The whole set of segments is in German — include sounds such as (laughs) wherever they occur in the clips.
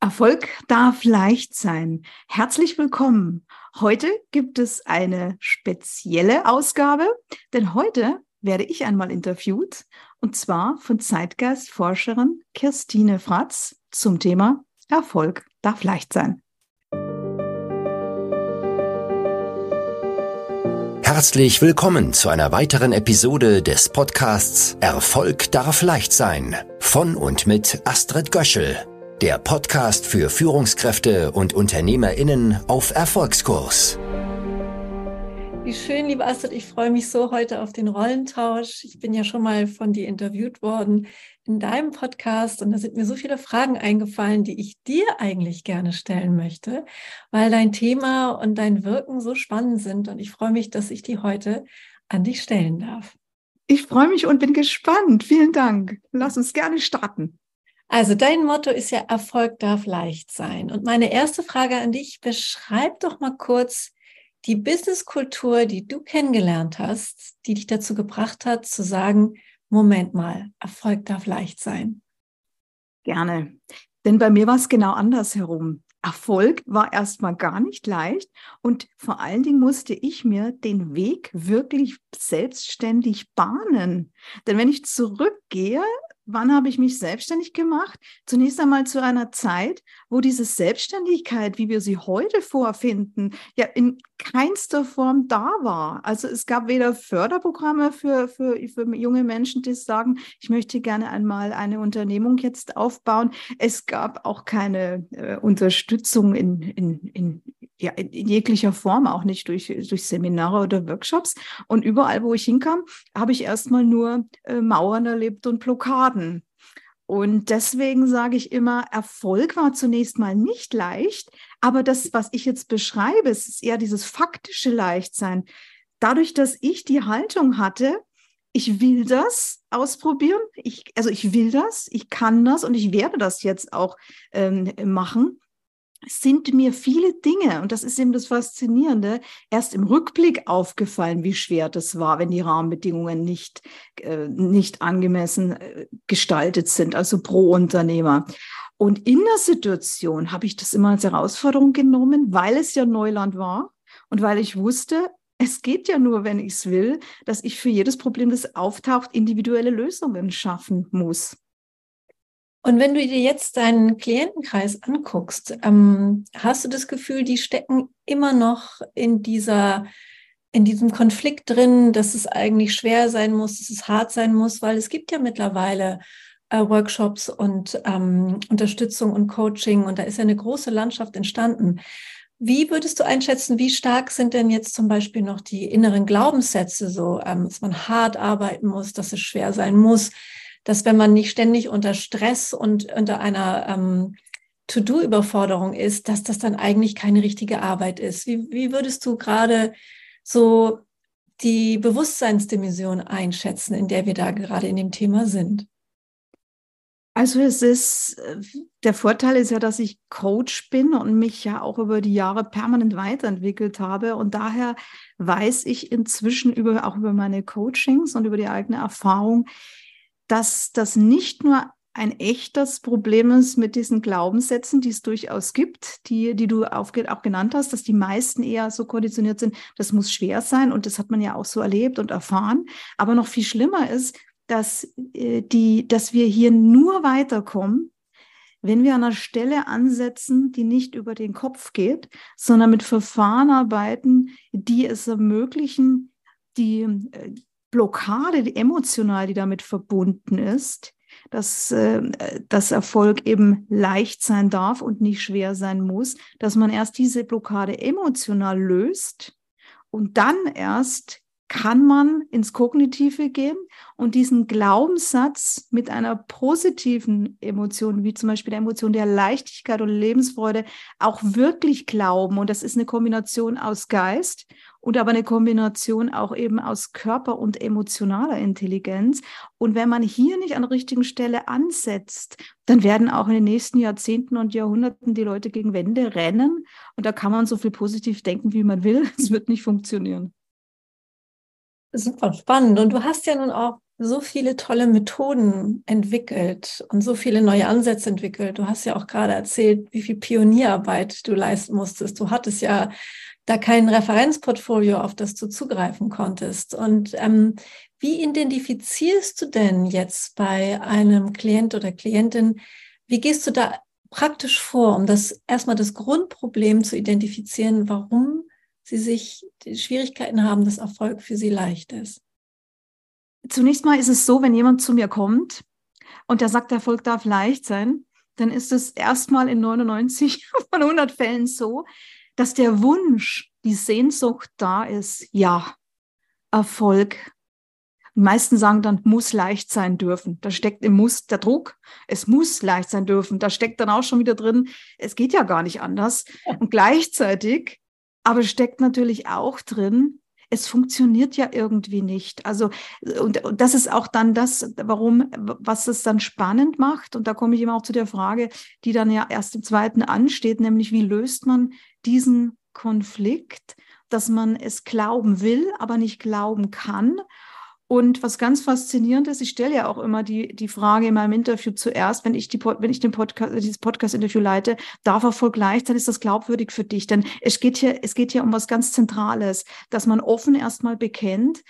Erfolg darf leicht sein. Herzlich willkommen. Heute gibt es eine spezielle Ausgabe, denn heute werde ich einmal interviewt und zwar von Zeitgeist-Forscherin Kirstine Fratz zum Thema Erfolg darf leicht sein. Herzlich willkommen zu einer weiteren Episode des Podcasts Erfolg darf leicht sein von und mit Astrid Göschel der Podcast für Führungskräfte und UnternehmerInnen auf Erfolgskurs. Wie schön, liebe Astrid. Ich freue mich so heute auf den Rollentausch. Ich bin ja schon mal von dir interviewt worden in deinem Podcast und da sind mir so viele Fragen eingefallen, die ich dir eigentlich gerne stellen möchte, weil dein Thema und dein Wirken so spannend sind und ich freue mich, dass ich die heute an dich stellen darf. Ich freue mich und bin gespannt. Vielen Dank. Lass uns gerne starten. Also dein Motto ist ja, Erfolg darf leicht sein. Und meine erste Frage an dich, beschreib doch mal kurz die Businesskultur, die du kennengelernt hast, die dich dazu gebracht hat, zu sagen, Moment mal, Erfolg darf leicht sein. Gerne. Denn bei mir war es genau andersherum. Erfolg war erstmal gar nicht leicht und vor allen Dingen musste ich mir den Weg wirklich selbstständig bahnen. Denn wenn ich zurückgehe wann habe ich mich selbstständig gemacht? Zunächst einmal zu einer Zeit, wo diese Selbstständigkeit, wie wir sie heute vorfinden, ja in keinster Form da war. Also es gab weder Förderprogramme für, für, für junge Menschen, die sagen, ich möchte gerne einmal eine Unternehmung jetzt aufbauen. Es gab auch keine äh, Unterstützung in, in, in, ja, in jeglicher Form, auch nicht durch, durch Seminare oder Workshops. Und überall, wo ich hinkam, habe ich erstmal nur äh, Mauern erlebt und Blockaden. Und deswegen sage ich immer, Erfolg war zunächst mal nicht leicht, aber das, was ich jetzt beschreibe, ist eher dieses faktische Leichtsein. Dadurch, dass ich die Haltung hatte, ich will das ausprobieren, ich, also ich will das, ich kann das und ich werde das jetzt auch ähm, machen, sind mir viele Dinge, und das ist eben das Faszinierende, erst im Rückblick aufgefallen, wie schwer das war, wenn die Rahmenbedingungen nicht, äh, nicht angemessen äh, gestaltet sind, also pro Unternehmer. Und in der Situation habe ich das immer als Herausforderung genommen, weil es ja Neuland war und weil ich wusste, es geht ja nur, wenn ich es will, dass ich für jedes Problem, das auftaucht, individuelle Lösungen schaffen muss. Und wenn du dir jetzt deinen Klientenkreis anguckst, ähm, hast du das Gefühl, die stecken immer noch in dieser, in diesem Konflikt drin, dass es eigentlich schwer sein muss, dass es hart sein muss, weil es gibt ja mittlerweile äh, Workshops und ähm, Unterstützung und Coaching und da ist ja eine große Landschaft entstanden. Wie würdest du einschätzen, wie stark sind denn jetzt zum Beispiel noch die inneren Glaubenssätze so, ähm, dass man hart arbeiten muss, dass es schwer sein muss? Dass wenn man nicht ständig unter Stress und unter einer ähm, To-Do-Überforderung ist, dass das dann eigentlich keine richtige Arbeit ist. Wie, wie würdest du gerade so die Bewusstseinsdimension einschätzen, in der wir da gerade in dem Thema sind? Also es ist, der Vorteil ist ja, dass ich Coach bin und mich ja auch über die Jahre permanent weiterentwickelt habe. Und daher weiß ich inzwischen über, auch über meine Coachings und über die eigene Erfahrung, dass das nicht nur ein echtes Problem ist mit diesen Glaubenssätzen, die es durchaus gibt, die, die du auch, genannt hast, dass die meisten eher so konditioniert sind, das muss schwer sein und das hat man ja auch so erlebt und erfahren. Aber noch viel schlimmer ist, dass, äh, die, dass wir hier nur weiterkommen, wenn wir an einer Stelle ansetzen, die nicht über den Kopf geht, sondern mit Verfahren arbeiten, die es ermöglichen, die, äh, Blockade, die emotional, die damit verbunden ist, dass, äh, dass Erfolg eben leicht sein darf und nicht schwer sein muss, dass man erst diese Blockade emotional löst und dann erst kann man ins Kognitive gehen und diesen Glaubenssatz mit einer positiven Emotion, wie zum Beispiel der Emotion der Leichtigkeit und Lebensfreude, auch wirklich glauben. Und das ist eine Kombination aus Geist und aber eine Kombination auch eben aus Körper und emotionaler Intelligenz. Und wenn man hier nicht an der richtigen Stelle ansetzt, dann werden auch in den nächsten Jahrzehnten und Jahrhunderten die Leute gegen Wände rennen. Und da kann man so viel positiv denken, wie man will. (laughs) Es wird nicht funktionieren. Super spannend. Und du hast ja nun auch so viele tolle Methoden entwickelt und so viele neue Ansätze entwickelt. Du hast ja auch gerade erzählt, wie viel Pionierarbeit du leisten musstest. Du hattest ja da kein Referenzportfolio, auf das du zugreifen konntest. Und ähm, wie identifizierst du denn jetzt bei einem Klient oder Klientin, wie gehst du da praktisch vor, um das erstmal das Grundproblem zu identifizieren, warum sie sich Schwierigkeiten haben, dass Erfolg für sie leicht ist? Zunächst mal ist es so, wenn jemand zu mir kommt und der sagt, Erfolg darf leicht sein, dann ist es erstmal in 99 von 100 Fällen so, dass der Wunsch, die Sehnsucht da ist, ja, Erfolg. Die meisten sagen dann, muss leicht sein dürfen. Da steckt im Muss der Druck. Es muss leicht sein dürfen. Da steckt dann auch schon wieder drin, es geht ja gar nicht anders. Und gleichzeitig aber steckt natürlich auch drin, es funktioniert ja irgendwie nicht. Also, und, das ist auch dann das, warum, was es dann spannend macht. Und da komme ich immer auch zu der Frage, die dann ja erst im zweiten ansteht, nämlich wie löst man diesen Konflikt, dass man es glauben will, aber nicht glauben kann und was ganz faszinierend ist, ich stelle ja auch immer die, die Frage in meinem Interview zuerst, wenn ich, die, wenn ich den Podcast, dieses Podcast-Interview leite, darf Erfolg leicht sein, ist das glaubwürdig für dich? Denn es geht hier, es geht hier um was ganz Zentrales, dass man offen erstmal bekennt,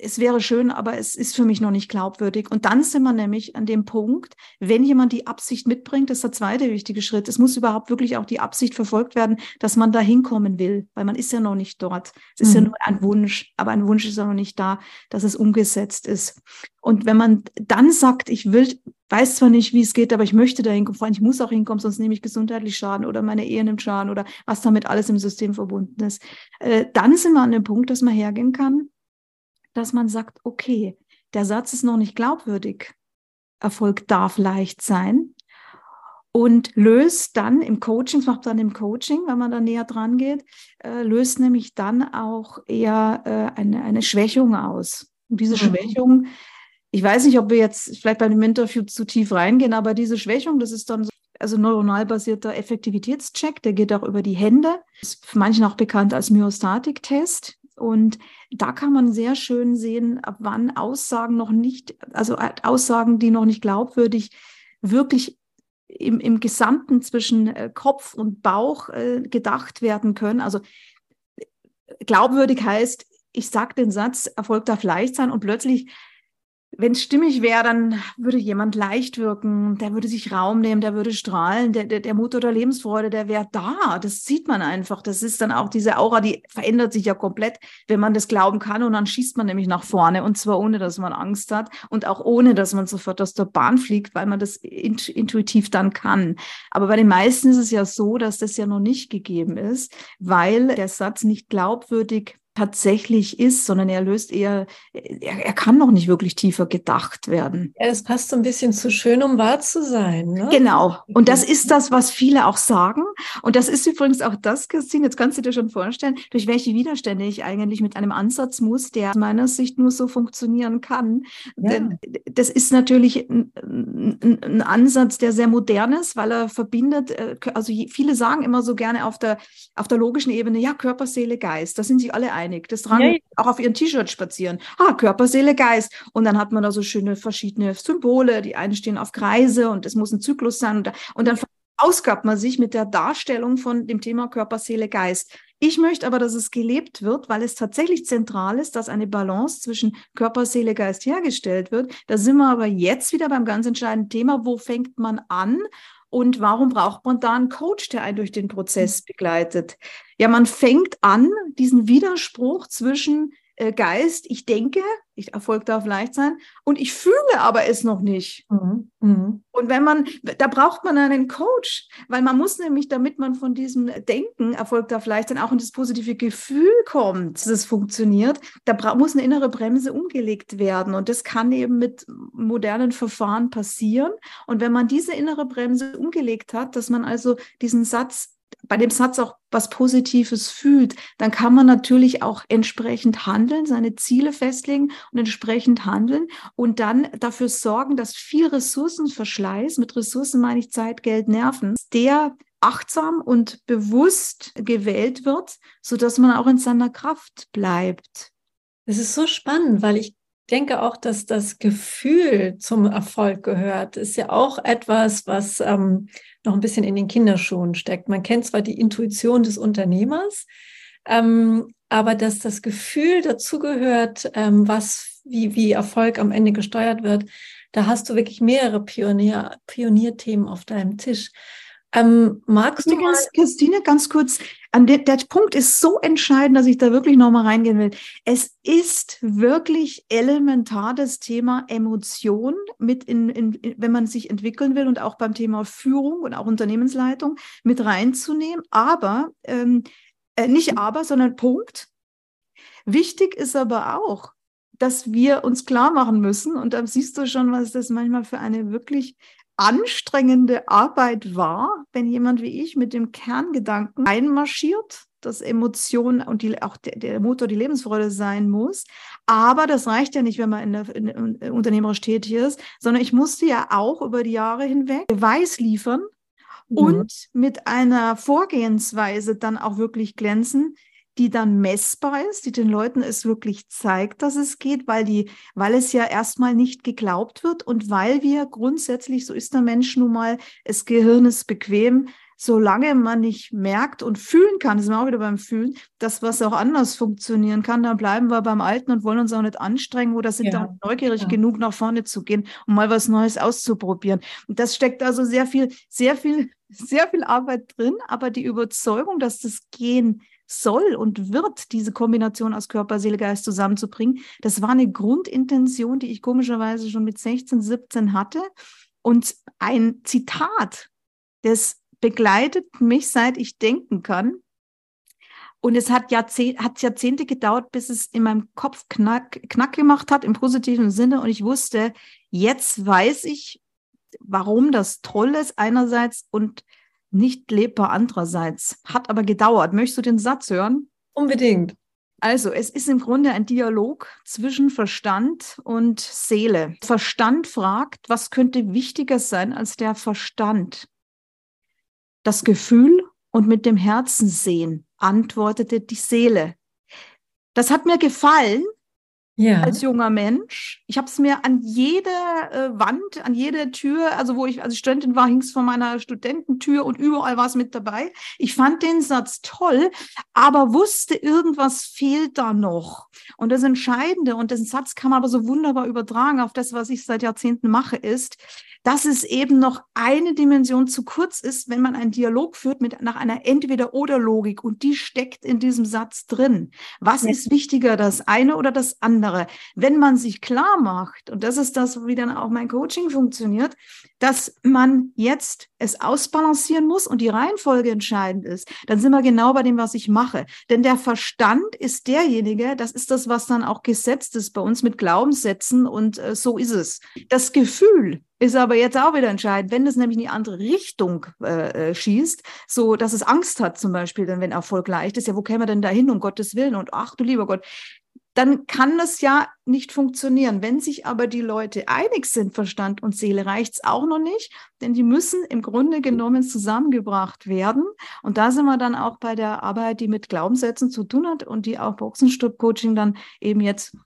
es wäre schön, aber es ist für mich noch nicht glaubwürdig. Und dann sind wir nämlich an dem Punkt, wenn jemand die Absicht mitbringt, das ist der zweite wichtige Schritt. Es muss überhaupt wirklich auch die Absicht verfolgt werden, dass man da hinkommen will, weil man ist ja noch nicht dort. Es ist mhm. ja nur ein Wunsch, aber ein Wunsch ist ja noch nicht da, dass es umgesetzt ist. Und wenn man dann sagt, ich will, weiß zwar nicht, wie es geht, aber ich möchte da hinkommen, vor allem ich muss auch hinkommen, sonst nehme ich gesundheitlich Schaden oder meine Ehe nimmt Schaden oder was damit alles im System verbunden ist, äh, dann sind wir an dem Punkt, dass man hergehen kann dass man sagt, okay, der Satz ist noch nicht glaubwürdig. Erfolg darf leicht sein. Und löst dann im Coaching, das macht dann im Coaching, wenn man da näher dran geht, äh, löst nämlich dann auch eher äh, eine, eine Schwächung aus. Und diese mhm. Schwächung, ich weiß nicht, ob wir jetzt vielleicht bei dem Interview zu tief reingehen, aber diese Schwächung, das ist dann so, also neuronal basierter Effektivitätscheck, der geht auch über die Hände, ist für manchen auch bekannt als Myostatik-Test. Und da kann man sehr schön sehen, ab wann Aussagen noch nicht, also Aussagen, die noch nicht glaubwürdig, wirklich im, im Gesamten zwischen äh, Kopf und Bauch äh, gedacht werden können. Also glaubwürdig heißt, ich sage den Satz, Erfolg darf leicht sein und plötzlich wenn es stimmig wäre, dann würde jemand leicht wirken, der würde sich Raum nehmen, der würde strahlen, der, der, der Mut oder Lebensfreude, der wäre da. Das sieht man einfach. Das ist dann auch diese Aura, die verändert sich ja komplett, wenn man das glauben kann. Und dann schießt man nämlich nach vorne und zwar ohne, dass man Angst hat und auch ohne, dass man sofort aus der Bahn fliegt, weil man das intuitiv dann kann. Aber bei den meisten ist es ja so, dass das ja noch nicht gegeben ist, weil der Satz nicht glaubwürdig tatsächlich ist, sondern er löst eher, er, er kann noch nicht wirklich tiefer gedacht werden. Ja, es passt so ein bisschen zu schön, um wahr zu sein. Ne? Genau. Und das ist das, was viele auch sagen. Und das ist übrigens auch das, Christine, jetzt kannst du dir schon vorstellen, durch welche Widerstände ich eigentlich mit einem Ansatz muss, der aus meiner Sicht nur so funktionieren kann. Ja. Denn das ist natürlich ein, ein, ein, Ansatz, der sehr modern ist, weil er verbindet, äh, also viele sagen immer so gerne auf der, auf der logischen Ebene, ja, Körper, Seele, Geist, da sind sich alle einig einig. Das tragen ja, auch auf ihren T-Shirt spazieren. Ah, Körper, Seele, Geist. Und dann hat man da so schöne verschiedene Symbole. Die einen stehen auf Kreise und es muss ein Zyklus sein. Und, und dann ausgabt man sich mit der Darstellung von dem Thema Körper, Seele, Geist. Ich möchte aber, dass es gelebt wird, weil es tatsächlich zentral ist, dass eine Balance zwischen Körper, Seele, Geist hergestellt wird. Da sind wir aber jetzt wieder beim ganz entscheidenden Thema, wo fängt man an und warum braucht man da einen Coach, der einen durch den Prozess begleitet? Ja, man fängt an, diesen Widerspruch zwischen äh, Geist, ich denke, ich Erfolg darf leicht sein, und ich fühle aber es noch nicht. Mhm. Mhm. Und wenn man, da braucht man einen Coach, weil man muss nämlich, damit man von diesem Denken, Erfolg darf leicht sein, auch in das positive Gefühl kommt, dass es funktioniert, da muss eine innere Bremse umgelegt werden. Und das kann eben mit modernen Verfahren passieren. Und wenn man diese innere Bremse umgelegt hat, dass man also diesen Satz bei dem Satz auch was Positives fühlt, dann kann man natürlich auch entsprechend handeln, seine Ziele festlegen und entsprechend handeln und dann dafür sorgen, dass viel Ressourcenverschleiß, mit Ressourcen meine ich Zeit, Geld, Nerven, der achtsam und bewusst gewählt wird, so dass man auch in seiner Kraft bleibt. Es ist so spannend, weil ich denke auch, dass das Gefühl zum Erfolg gehört. Ist ja auch etwas, was ähm, noch ein bisschen in den Kinderschuhen steckt. Man kennt zwar die Intuition des Unternehmers, ähm, aber dass das Gefühl dazugehört, ähm, was, wie, wie Erfolg am Ende gesteuert wird, da hast du wirklich mehrere Pionier, Pionierthemen auf deinem Tisch. Ähm, magst du mal Christine, ganz kurz, an der, der Punkt ist so entscheidend, dass ich da wirklich nochmal reingehen will. Es ist wirklich elementar das Thema Emotion mit in, in, wenn man sich entwickeln will und auch beim Thema Führung und auch Unternehmensleitung mit reinzunehmen. Aber ähm, äh, nicht aber, sondern Punkt. Wichtig ist aber auch, dass wir uns klar machen müssen, und da siehst du schon, was das manchmal für eine wirklich anstrengende Arbeit war, wenn jemand wie ich mit dem Kerngedanken einmarschiert, dass Emotion und die, auch der, der, Motor die Lebensfreude sein muss. Aber das reicht ja nicht, wenn man in der, in, in, unternehmerisch tätig ist, sondern ich musste ja auch über die Jahre hinweg Beweis liefern mhm. und mit einer Vorgehensweise dann auch wirklich glänzen, die dann messbar ist, die den Leuten es wirklich zeigt, dass es geht, weil die, weil es ja erstmal nicht geglaubt wird und weil wir grundsätzlich, so ist der Mensch nun mal, das Gehirn ist bequem, solange man nicht merkt und fühlen kann, ist wir auch wieder beim Fühlen, dass was auch anders funktionieren kann, dann bleiben wir beim Alten und wollen uns auch nicht anstrengen oder sind ja. dann neugierig ja. genug, nach vorne zu gehen, um mal was Neues auszuprobieren. Und das steckt also sehr viel, sehr viel, (laughs) sehr viel Arbeit drin, aber die Überzeugung, dass das Gehen soll und wird, diese Kombination aus Körper, Seele, Geist zusammenzubringen. Das war eine Grundintention, die ich komischerweise schon mit 16, 17 hatte. Und ein Zitat, das begleitet mich, seit ich denken kann. Und es hat, Jahrzeh hat Jahrzehnte gedauert, bis es in meinem Kopf knack, knack gemacht hat, im positiven Sinne. Und ich wusste, jetzt weiß ich, warum das toll ist einerseits und nicht lebbar andererseits. Hat aber gedauert. Möchtest du den Satz hören? Unbedingt. Also, es ist im Grunde ein Dialog zwischen Verstand und Seele. Verstand fragt, was könnte wichtiger sein als der Verstand? Das Gefühl und mit dem Herzen sehen, antwortete die Seele. Das hat mir gefallen, ja. als junger Mensch. Ich habe es mir an jede äh, Wand, an jede Tür, also wo ich als Studentin war, hing es von meiner Studententür und überall war es mit dabei. Ich fand den Satz toll, aber wusste, irgendwas fehlt da noch. Und das Entscheidende, und den Satz kann man aber so wunderbar übertragen auf das, was ich seit Jahrzehnten mache, ist, dass es eben noch eine Dimension zu kurz ist, wenn man einen Dialog führt mit nach einer Entweder-oder-Logik und die steckt in diesem Satz drin. Was ja. ist wichtiger, das eine oder das andere? Wenn man sich klar macht, und das ist das, wie dann auch mein Coaching funktioniert, dass man jetzt es ausbalancieren muss und die Reihenfolge entscheidend ist, dann sind wir genau bei dem, was ich mache. Denn der Verstand ist derjenige, das ist das, was dann auch gesetzt ist bei uns mit Glaubenssätzen und äh, so ist es. Das Gefühl ist aber jetzt auch wieder entscheidend, wenn es nämlich in die andere Richtung äh, äh, schießt, so dass es Angst hat zum Beispiel, dann wenn Erfolg leicht ist, ja, wo käme denn da hin, um Gottes Willen und ach du lieber Gott, dann kann das ja nicht funktionieren. Wenn sich aber die Leute einig sind, Verstand und Seele, reicht es auch noch nicht, denn die müssen im Grunde genommen zusammengebracht werden. Und da sind wir dann auch bei der Arbeit, die mit Glaubenssätzen zu tun hat und die auch Boxenstopp-Coaching dann eben jetzt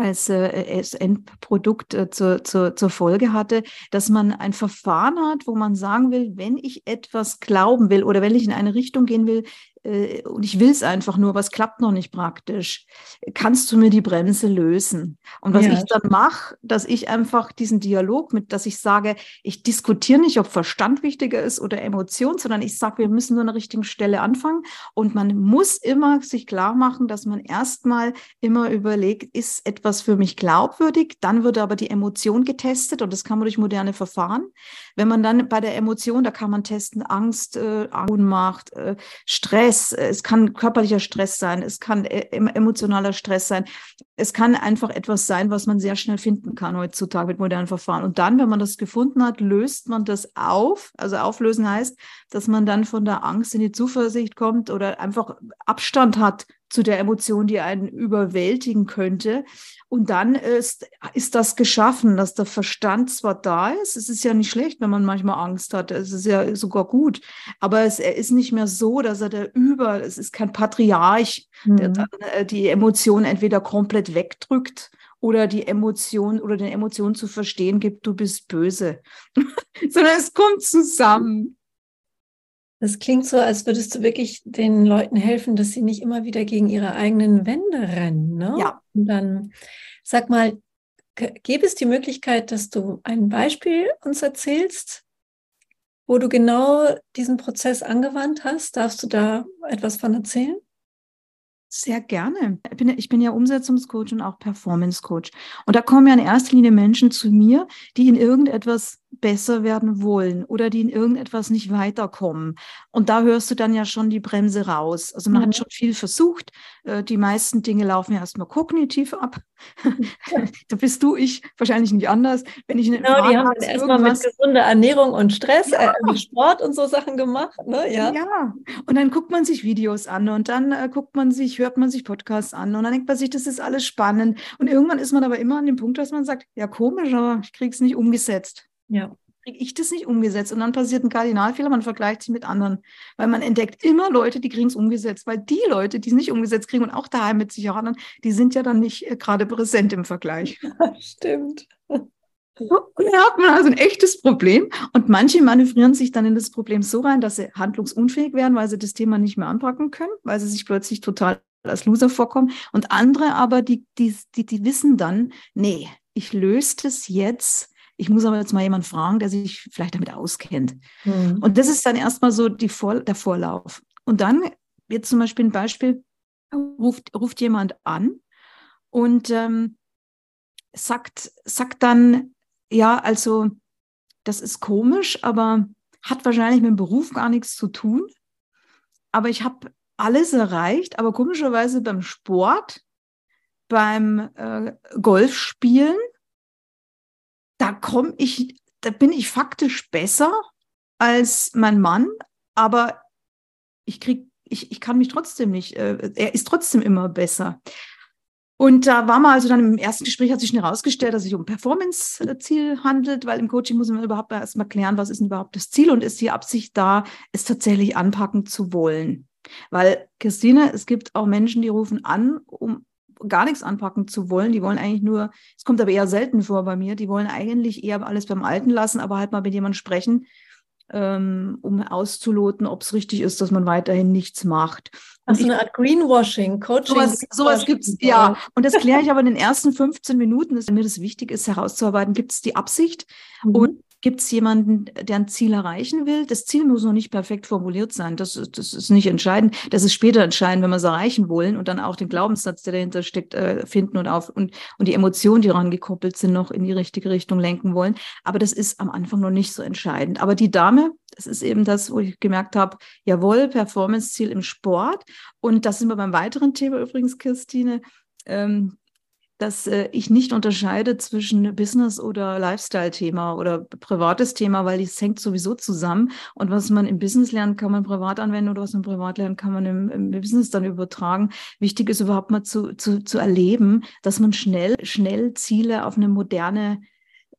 als, äh, Endprodukt äh, zur, zur, zur Folge hatte, dass man ein Verfahren hat, wo man sagen will, wenn ich etwas glauben will oder wenn ich in eine Richtung gehen will, äh, und ich will es einfach nur, was klappt noch nicht praktisch. Kannst du mir die Bremse lösen? Und was ja. ich dann mache, dass ich einfach diesen Dialog mit, dass ich sage, ich diskutiere nicht, ob Verstand wichtiger ist oder Emotion, sondern ich sage, wir müssen nur an der richtigen Stelle anfangen. Und man muss immer sich klar machen, dass man erstmal immer überlegt, ist etwas für mich glaubwürdig? Dann wird aber die Emotion getestet und das kann man durch moderne Verfahren. Wenn man dann bei der Emotion, da kann man testen Angst, äh, Ohnmacht, äh, Stress, Stress, es kann körperlicher Stress sein, es kann e, emotionaler Stress sein, es kann einfach etwas sein, was man sehr schnell finden kann heutzutage mit modernen Verfahren. Und dann, wenn man das gefunden hat, löst man das auf. Also auflösen heißt, dass man dann von der Angst in die Zuversicht kommt oder einfach Abstand hat zu der Emotion, die einen überwältigen könnte. Und dann ist, ist das geschaffen, dass der Verstand zwar da ist, es ist ja nicht schlecht, wenn man manchmal Angst hat, es ist ja sogar gut, aber es, er ist nicht mehr so, dass er der Über, es ist kein Patriarch, mhm. der dann äh, die Emotion entweder komplett wegdrückt oder die Emotion oder den Emotionen zu verstehen gibt, du bist böse, (laughs) sondern es kommt zusammen. Das klingt so, als würdest du wirklich den Leuten helfen, dass sie nicht immer wieder gegen ihre eigenen Wände rennen. Ne? Ja. Und dann sag mal, gäbe es die Möglichkeit, dass du ein Beispiel uns erzählst, wo du genau diesen Prozess angewandt hast? Darfst du da etwas von erzählen? Sehr gerne. Ich bin, ich bin ja Umsetzungscoach und auch Performance Coach. Und da kommen ja in erster Linie Menschen zu mir, die in irgendetwas besser werden wollen oder die in irgendetwas nicht weiterkommen. Und da hörst du dann ja schon die Bremse raus. Also man mhm. hat schon viel versucht. Äh, die meisten Dinge laufen ja erstmal kognitiv ab. (laughs) da bist du, ich wahrscheinlich nicht anders. Wenn ich eine genau, Frage die haben dann erstmal mit gesunder Ernährung und Stress, ja. äh, Sport und so Sachen gemacht. Ne? Ja. ja, und dann guckt man sich Videos an und dann äh, guckt man sich, hört man sich Podcasts an und dann denkt man sich, das ist alles spannend. Und irgendwann ist man aber immer an dem Punkt, dass man sagt, ja komisch, aber ich kriege es nicht umgesetzt. Ja. Kriege ich das nicht umgesetzt? Und dann passiert ein Kardinalfehler, man vergleicht sich mit anderen. Weil man entdeckt immer Leute, die kriegen es umgesetzt. Weil die Leute, die es nicht umgesetzt kriegen und auch daheim mit sich hadern, die sind ja dann nicht äh, gerade präsent im Vergleich. (laughs) Stimmt. Und dann hat man also ein echtes Problem. Und manche manövrieren sich dann in das Problem so rein, dass sie handlungsunfähig werden, weil sie das Thema nicht mehr anpacken können, weil sie sich plötzlich total als Loser vorkommen. Und andere aber, die, die, die, die wissen dann, nee, ich löse das jetzt ich muss aber jetzt mal jemanden fragen, der sich vielleicht damit auskennt. Mhm. Und das ist dann erstmal so die Vor der Vorlauf. Und dann, jetzt zum Beispiel ein Beispiel, ruft, ruft jemand an und ähm, sagt, sagt dann, ja, also das ist komisch, aber hat wahrscheinlich mit dem Beruf gar nichts zu tun. Aber ich habe alles erreicht, aber komischerweise beim Sport, beim äh, Golfspielen da komme ich, da bin ich faktisch besser als mein Mann, aber ich krieg, ich, ich kann mich trotzdem nicht, äh, er ist trotzdem immer besser. Und da war man also dann im ersten Gespräch hat sich herausgestellt, dass es sich um Performance-Ziel handelt, weil im Coaching muss man überhaupt erst mal klären, was ist denn überhaupt das Ziel und ist die Absicht da, es tatsächlich anpacken zu wollen. Weil, Christine, es gibt auch Menschen, die rufen an, um gar nichts anpacken zu wollen. Die wollen eigentlich nur, es kommt aber eher selten vor bei mir, die wollen eigentlich eher alles beim Alten lassen, aber halt mal mit jemandem sprechen, ähm, um auszuloten, ob es richtig ist, dass man weiterhin nichts macht. Also eine Art Greenwashing, Coaching. Sowas, sowas gibt es, ja. Und das kläre ich aber in den ersten 15 Minuten, dass mir das wichtig ist, herauszuarbeiten, gibt es die Absicht mhm. und Gibt es jemanden, der ein Ziel erreichen will? Das Ziel muss noch nicht perfekt formuliert sein. Das, das ist nicht entscheidend. Das ist später entscheidend, wenn wir es erreichen wollen und dann auch den Glaubenssatz, der dahinter steckt, äh, finden und auf und, und die Emotionen, die daran gekoppelt sind, noch in die richtige Richtung lenken wollen. Aber das ist am Anfang noch nicht so entscheidend. Aber die Dame, das ist eben das, wo ich gemerkt habe, jawohl, Performance-Ziel im Sport. Und das sind wir beim weiteren Thema übrigens, Christine. Ähm, dass äh, ich nicht unterscheide zwischen Business- oder Lifestyle-Thema oder privates Thema, weil es hängt sowieso zusammen. Und was man im Business lernt, kann man privat anwenden oder was man privat lernt, kann man im, im Business dann übertragen. Wichtig ist überhaupt mal zu, zu, zu erleben, dass man schnell, schnell Ziele auf eine moderne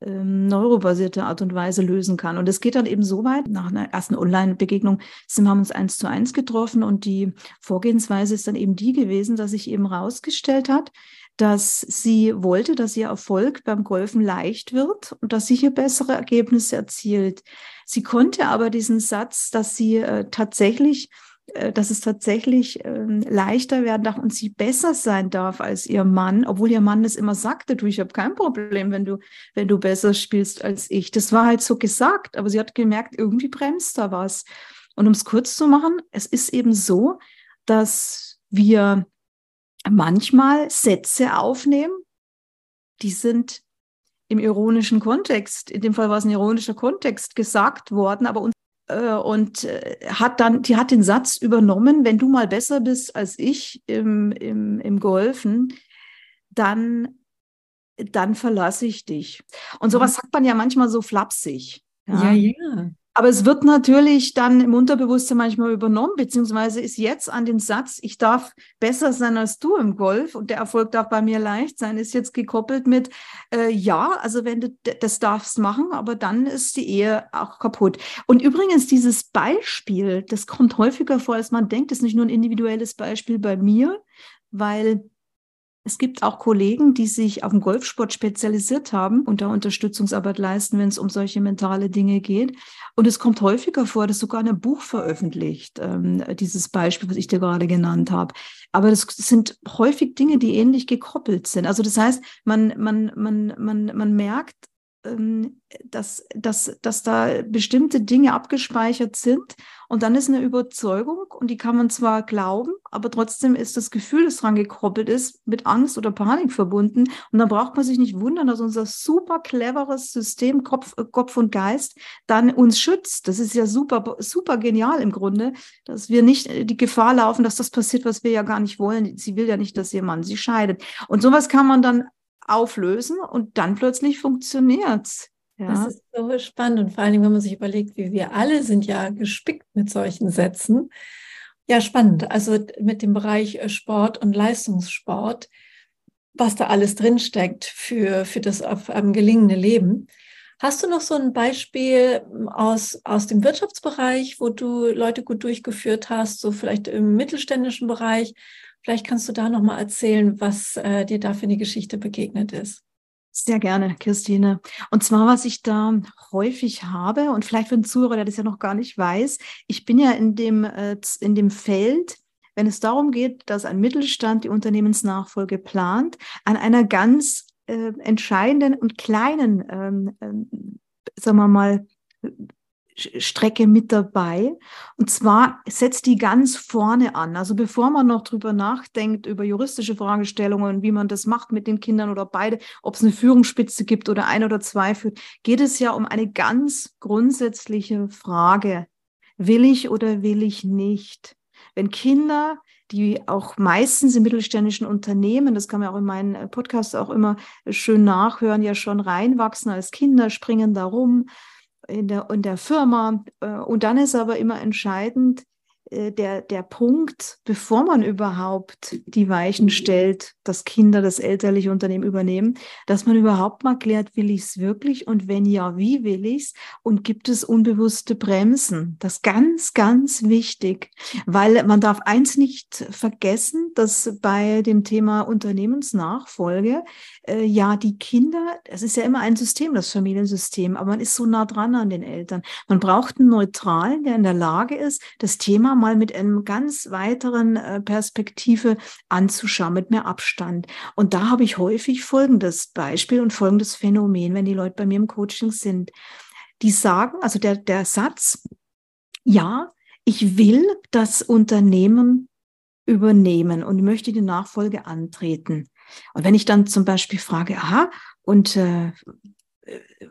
ähm, neurobasierte Art und Weise lösen kann. Und es geht dann eben so weit, nach einer ersten Online-Begegnung sind wir uns eins zu eins getroffen und die Vorgehensweise ist dann eben die gewesen, dass sich eben rausgestellt hat, dass sie wollte, dass ihr Erfolg beim Golfen leicht wird und dass sie hier bessere Ergebnisse erzielt. Sie konnte aber diesen Satz, dass sie äh, tatsächlich äh, dass es tatsächlich ähm, leichter werden darf und sie besser sein darf als ihr Mann, obwohl ihr Mann das immer sagte, du, ich habe kein Problem, wenn du, wenn du besser spielst als ich. Das war halt so gesagt, aber sie hat gemerkt, irgendwie bremst da was. Und um es kurz zu machen, es ist eben so, dass wir manchmal Sätze aufnehmen, die sind im ironischen Kontext, in dem Fall war es ein ironischer Kontext gesagt worden, aber uns äh, und äh, hat dann, die hat den Satz übernommen, wenn du mal besser bist als ich im, im, im Golfen, dann, dann verlasse ich dich. Und sowas mhm. sagt man ja manchmal so flapsig. Ja, ja. ja. Aber es wird natürlich dann im Unterbewusstsein manchmal übernommen, beziehungsweise ist jetzt an den Satz, ich darf besser sein als du im Golf und der Erfolg darf bei mir leicht sein, ist jetzt gekoppelt mit, äh, ja, also wenn du das darfst machen, aber dann ist die Ehe auch kaputt. Und übrigens dieses Beispiel, das kommt häufiger vor, als man denkt, das ist nicht nur ein individuelles Beispiel bei mir, weil Es gibt auch Kollegen, die sich auf den Golfsport spezialisiert haben und da Unterstützungsarbeit leisten, wenn es um solche mentale Dinge geht. Und es kommt häufiger vor, dass sogar ein Buch veröffentlicht, ähm, dieses Beispiel, was ich dir gerade genannt habe. Aber das sind häufig Dinge, die ähnlich gekoppelt sind. Also das heißt, man, man, man, man, man merkt, dass, dass, dass da bestimmte Dinge abgespeichert sind und dann ist eine Überzeugung und die kann man zwar glauben, aber trotzdem ist das Gefühl, das dran gekoppelt ist, mit Angst oder Panik verbunden und dann braucht man sich nicht wundern, dass unser super cleveres System Kopf, Kopf und Geist dann uns schützt. Das ist ja super, super genial im Grunde, dass wir nicht die Gefahr laufen, dass das passiert, was wir ja gar nicht wollen. Sie will ja nicht, dass Mann sie scheidet. Und sowas kann man dann auflösen und dann plötzlich funktioniert's. Ja. Das ist so spannend und vor allen Dingen, wenn man sich überlegt, wie wir alle sind ja gespickt mit solchen Sätzen. Ja, spannend. Also mit dem Bereich äh, Sport und Leistungssport, was da alles drinsteckt für, für das einem gelingende Leben. Hast du noch so ein Beispiel ähm, aus, aus dem Wirtschaftsbereich, wo du Leute gut durchgeführt hast, so vielleicht im mittelständischen Bereich, Vielleicht kannst du da noch mal erzählen, was äh, dir da für eine Geschichte begegnet ist. Sehr gerne, Christine. Und zwar, was ich da häufig habe, und vielleicht für einen Zuhörer, der das ja noch gar nicht weiß, ich bin ja in dem, äh, in dem Feld, wenn es darum geht, dass ein Mittelstand die Unternehmensnachfolge plant, an einer ganz äh, entscheidenden und kleinen, ähm, ähm, sagen wir mal, Strecke mit dabei. Und zwar setzt die ganz vorne an. Also bevor man noch drüber nachdenkt, über juristische Fragestellungen, wie man das macht mit den Kindern oder beide, ob es eine Führungsspitze gibt oder ein oder zwei führt, geht es ja um eine ganz grundsätzliche Frage. Will ich oder will ich nicht? Wenn Kinder die auch meistens in mittelständischen Unternehmen, das kann man auch in meinen Podcasts auch immer schön nachhören, ja schon reinwachsen als Kinder, springen da rum, in der, in der Firma. Äh, und dann ist aber immer entscheidend, der, der Punkt, bevor man überhaupt die Weichen stellt, dass Kinder das elterliche Unternehmen übernehmen, dass man überhaupt mal klärt, will ich es wirklich und wenn ja, wie will ich es und gibt es unbewusste Bremsen? Das ist ganz, ganz wichtig, weil man darf eins nicht vergessen, dass bei dem Thema Unternehmensnachfolge äh, ja die Kinder, es ist ja immer ein System, das Familiensystem, aber man ist so nah dran an den Eltern. Man braucht einen Neutralen, der in der Lage ist, das Thema mal mit einem ganz weiteren äh, Perspektive anzuschauen, mit mehr Abstand. Und da habe ich häufig folgendes Beispiel und folgendes Phänomen, wenn die Leute bei mir im Coaching sind. Die sagen, also der, der Satz, ja, ich will das Unternehmen übernehmen und möchte die Nachfolge antreten. Und wenn ich dann zum Beispiel frage, aha, und äh,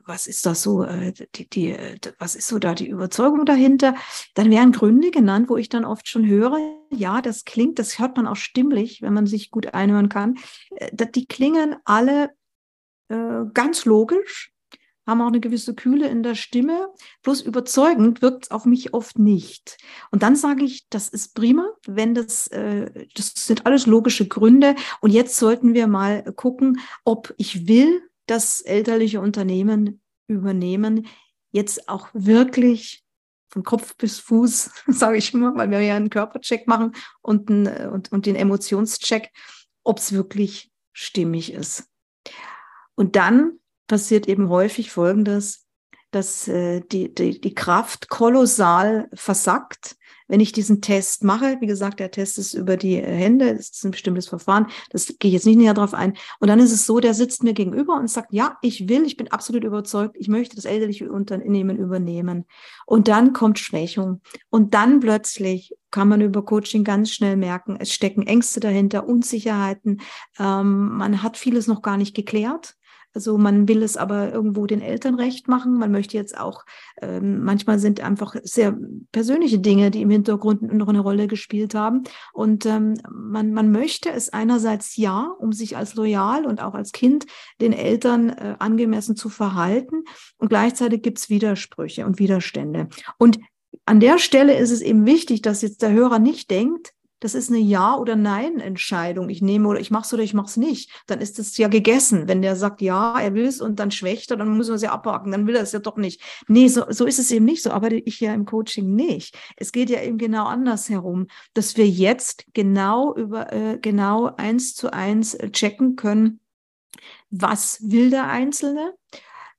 was ist das so, äh, die, die, was ist so da die Überzeugung dahinter? Dann werden Gründe genannt, wo ich dann oft schon höre, ja, das klingt, das hört man auch stimmlich, wenn man sich gut einhören kann. Äh, die klingen alle äh, ganz logisch, haben auch eine gewisse Kühle in der Stimme, bloß überzeugend wirkt es auf mich oft nicht. Und dann sage ich, das ist prima, wenn das, äh, das sind alles logische Gründe. Und jetzt sollten wir mal gucken, ob ich will, das elterliche Unternehmen übernehmen, jetzt auch wirklich von Kopf bis Fuß, (laughs) sage ich immer, weil wir ja einen Körpercheck machen und, einen, und, und den Emotionscheck, ob es wirklich stimmig ist. Und dann passiert eben häufig Folgendes, dass äh, die, die, die Kraft kolossal versackt wenn ich diesen Test mache, wie gesagt, der Test ist über die Hände, das ist ein bestimmtes Verfahren, das gehe ich jetzt nicht näher drauf ein. Und dann ist es so, der sitzt mir gegenüber und sagt, ja, ich will, ich bin absolut überzeugt, ich möchte das elterliche Unternehmen übernehmen. Und dann kommt Schwächung. Und dann plötzlich kann man über Coaching ganz schnell merken, es stecken Ängste dahinter, Unsicherheiten. Ähm, man hat vieles noch gar nicht geklärt. Also man will es aber irgendwo den Eltern recht machen. Man möchte jetzt auch, ähm, manchmal sind einfach sehr persönliche Dinge, die im Hintergrund noch eine Rolle gespielt haben. Und ähm, man, man möchte es einerseits ja, um sich als loyal und auch als Kind den Eltern äh, angemessen zu verhalten. Und gleichzeitig gibt es Widersprüche und Widerstände. Und an der Stelle ist es eben wichtig, dass jetzt der Hörer nicht denkt, das ist eine Ja- oder Nein-Entscheidung. Ich nehme oder ich mache es oder ich mache es nicht. Dann ist es ja gegessen. Wenn der sagt Ja, er will es und dann schwächt er, dann müssen wir es ja abhaken. Dann will er es ja doch nicht. Nee, so, so ist es eben nicht. So arbeite ich ja im Coaching nicht. Es geht ja eben genau andersherum, dass wir jetzt genau über äh, genau eins zu eins checken können, was will der Einzelne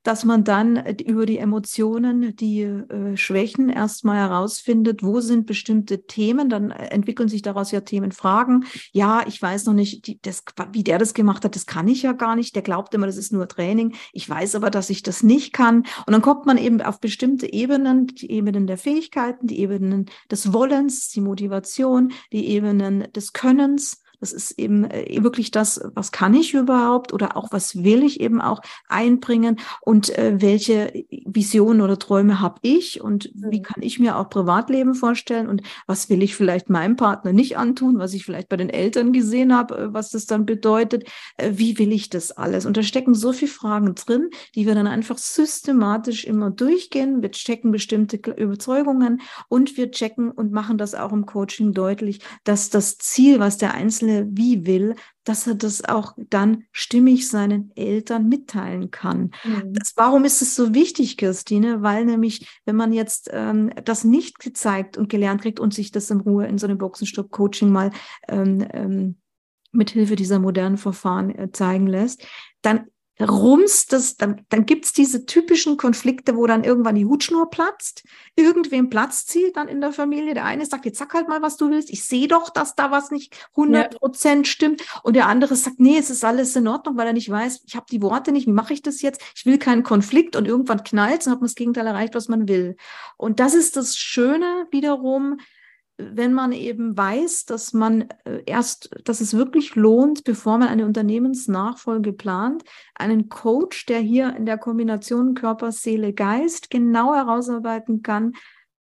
dass man dann äh, über die Emotionen, die äh, Schwächen erstmal herausfindet, wo sind bestimmte Themen, dann äh, entwickeln sich daraus ja Themenfragen. Ja, ich weiß noch nicht, die, das, wie der das gemacht hat, das kann ich ja gar nicht. Der glaubt immer, das ist nur Training. Ich weiß aber, dass ich das nicht kann. Und dann kommt man eben auf bestimmte Ebenen, die Ebenen der Fähigkeiten, die Ebenen des Wollens, die Motivation, die Ebenen des Könnens das ist eben äh, wirklich das, was kann ich überhaupt oder auch was will ich eben auch einbringen und äh, welche Visionen oder Träume habe ich und wie mhm. kann ich mir auch Privatleben vorstellen und was will ich vielleicht meinem Partner nicht antun, was ich vielleicht bei den Eltern gesehen habe, äh, was das dann bedeutet, äh, wie will ich das alles? Und da stecken so viele Fragen drin, die wir dann einfach systematisch immer durchgehen. Wir checken bestimmte Überzeugungen und wir checken und machen das auch im Coaching deutlich, dass das Ziel, was der Einzelne gerne wie will, dass er das auch dann stimmig seinen Eltern mitteilen kann. Mhm. Das, warum ist es so wichtig, Christine? Weil nämlich, wenn man jetzt ähm, das nicht gezeigt und gelernt kriegt und sich das in Ruhe in so einem Boxenstopp-Coaching mal ähm, ähm, mithilfe dieser modernen Verfahren äh, zeigen lässt, dann rumst das, dann, dann gibt's diese typischen Konflikte, wo dann irgendwann die Hutschnur platzt, irgendwem Platz zieht dann in der Familie. Der eine sagt, jetzt sag halt mal, was du willst. Ich sehe doch, dass da was nicht 100 Prozent ja. stimmt. Und der andere sagt, nee, es ist alles in Ordnung, weil er nicht weiß, ich habe die Worte nicht, wie mache ich das jetzt? Ich will keinen Konflikt und irgendwann knallt und hat man das Gegenteil erreicht, was man will. Und das ist das Schöne wiederum, wenn man eben weiß, dass man äh, erst, dass es wirklich lohnt, bevor man eine Unternehmensnachfolge plant, einen Coach, der hier in der Kombination Körper, Seele, Geist genau herausarbeiten kann,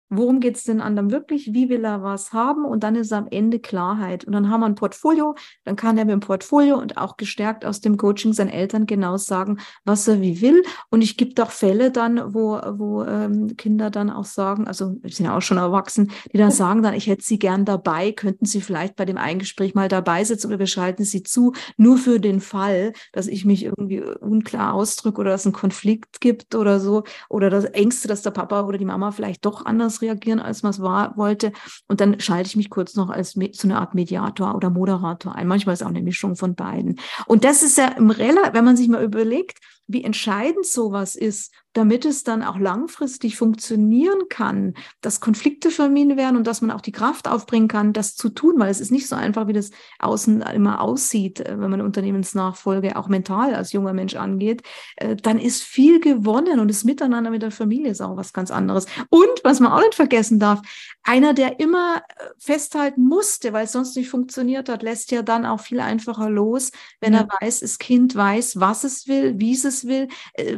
Worum geht es den anderen wirklich? Wie will er was haben? Und dann ist am Ende Klarheit. Und dann haben wir ein Portfolio. Dann kann er mit dem Portfolio und auch gestärkt aus dem Coaching seinen Eltern genau sagen, was er wie will. Und ich gibt auch Fälle dann, wo, wo ähm, Kinder dann auch sagen, also sind ja auch schon erwachsen, die dann sagen dann, ich hätte sie gern dabei. Könnten sie vielleicht bei dem Eingespräch mal dabei sitzen oder wir schalten sie zu, nur für den Fall, dass ich mich irgendwie unklar ausdrücke oder dass es einen Konflikt gibt oder so. Oder das Ängste, dass der Papa oder die Mama vielleicht doch anders reagieren, als man es war, wollte. Und dann schalte ich mich kurz noch als so eine Art Mediator oder Moderator ein. Manchmal ist auch eine Mischung von beiden. Und das ist ja im Rela, wenn man sich mal überlegt, wie entscheidend sowas ist, damit es dann auch langfristig funktionieren kann, dass Konflikte vermieden werden und dass man auch die Kraft aufbringen kann, das zu tun, weil es ist nicht so einfach, wie das außen immer aussieht, äh, wenn man Unternehmensnachfolge auch mental als junger Mensch angeht, äh, dann ist viel gewonnen und das Miteinander mit der Familie ist auch was ganz anderes. Und was man auch nicht vergessen darf, einer, der immer äh, festhalten musste, weil es sonst nicht funktioniert hat, lässt ja dann auch viel einfacher los, wenn ja. er weiß, das Kind weiß, was es will, wie es es will,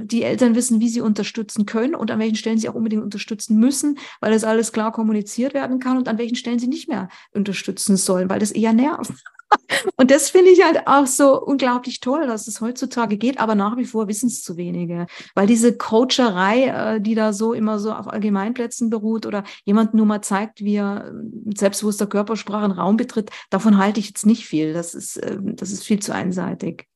die Eltern wissen, wie sie unterstützen können und an welchen Stellen sie auch unbedingt unterstützen müssen, weil das alles klar kommuniziert werden kann und an welchen Stellen sie nicht mehr unterstützen sollen, weil das eher nervt. (laughs) Und das finde ich halt auch so unglaublich toll, dass es heutzutage geht, aber nach wie vor wissen es zu wenige. Weil diese Coacherei, äh, die da so immer so auf Allgemeinplätzen beruht oder jemand nur mal zeigt, wie er mit selbstbewusster Körpersprache einen Raum betritt, davon halte ich jetzt nicht viel. Das ist, ähm, das ist viel zu einseitig.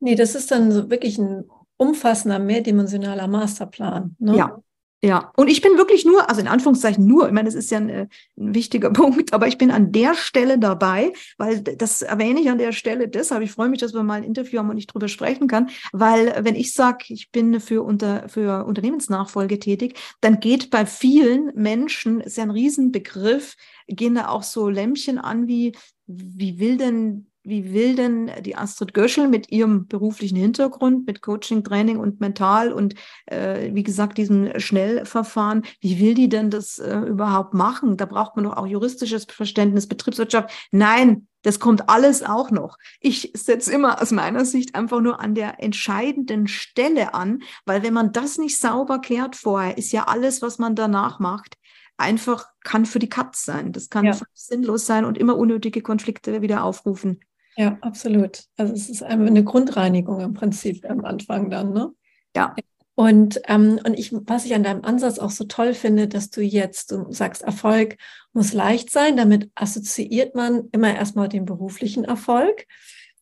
Nee, das ist dann so wirklich ein umfassender, mehrdimensionaler Masterplan. Ne? Ja. Ja, und ich bin wirklich nur, also in Anführungszeichen nur, ich meine, das ist ja ein, äh, ein, wichtiger (laughs) Punkt, aber ich bin an der Stelle dabei, weil das erwähne ich an der Stelle deshalb. Ich freue mich, dass wir mal ein Interview haben und ich drüber sprechen kann, weil wenn ich sage, ich bin für, unter, für Unternehmensnachfolge tätig, dann geht bei vielen Menschen, ist ja ein Riesenbegriff, gehen da auch so Lämpchen an wie, wie will denn wie will denn die Astrid Göschel mit ihrem beruflichen Hintergrund, mit Coaching, Training und Mental und äh, wie gesagt, diesem Schnellverfahren, wie will die denn das äh, überhaupt machen? Da braucht man doch auch juristisches Verständnis, Betriebswirtschaft. Nein, das kommt alles auch noch. Ich setze immer aus meiner Sicht einfach nur an der entscheidenden Stelle an, weil wenn man das nicht sauber klärt vorher, ist ja alles, was man danach macht, einfach kann für die Katz sein. Das kann ja. sinnlos sein und immer unnötige Konflikte wieder aufrufen. Ja, absolut. Also es ist eine Grundreinigung im Prinzip am Anfang dann, ne? Ja. Und, ähm, und ich, was ich an deinem Ansatz auch so toll finde, dass du jetzt, du sagst, Erfolg muss leicht sein. Damit assoziiert man immer erstmal den beruflichen Erfolg.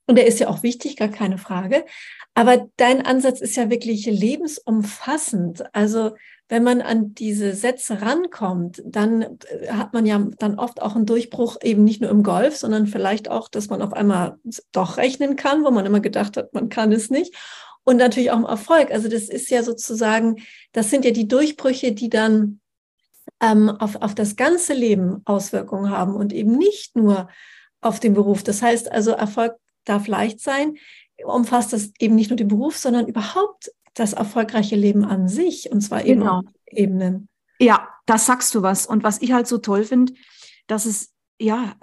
Und der ist ja auch wichtig, gar keine Frage. Aber dein Ansatz ist ja wirklich lebensumfassend. Also wenn man an diese Sätze rankommt, dann äh, hat man ja dann oft auch einen Durchbruch eben nicht nur im Golf, sondern vielleicht auch, dass man auf einmal doch rechnen kann, wo man immer gedacht hat, man kann es nicht und natürlich auch im Erfolg. Also das ist ja sozusagen, das sind ja die Durchbrüche, die dann ähm, auf, auf das ganze Leben Auswirkungen haben und eben nicht nur auf den Beruf. Das heißt also, Erfolg darf leicht sein, umfasst das eben nicht nur den Beruf, sondern überhaupt das erfolgreiche Leben an sich und zwar eben genau. auf Ebenen. Ja, da sagst du was. Und was ich halt so toll finde, dass es, ja,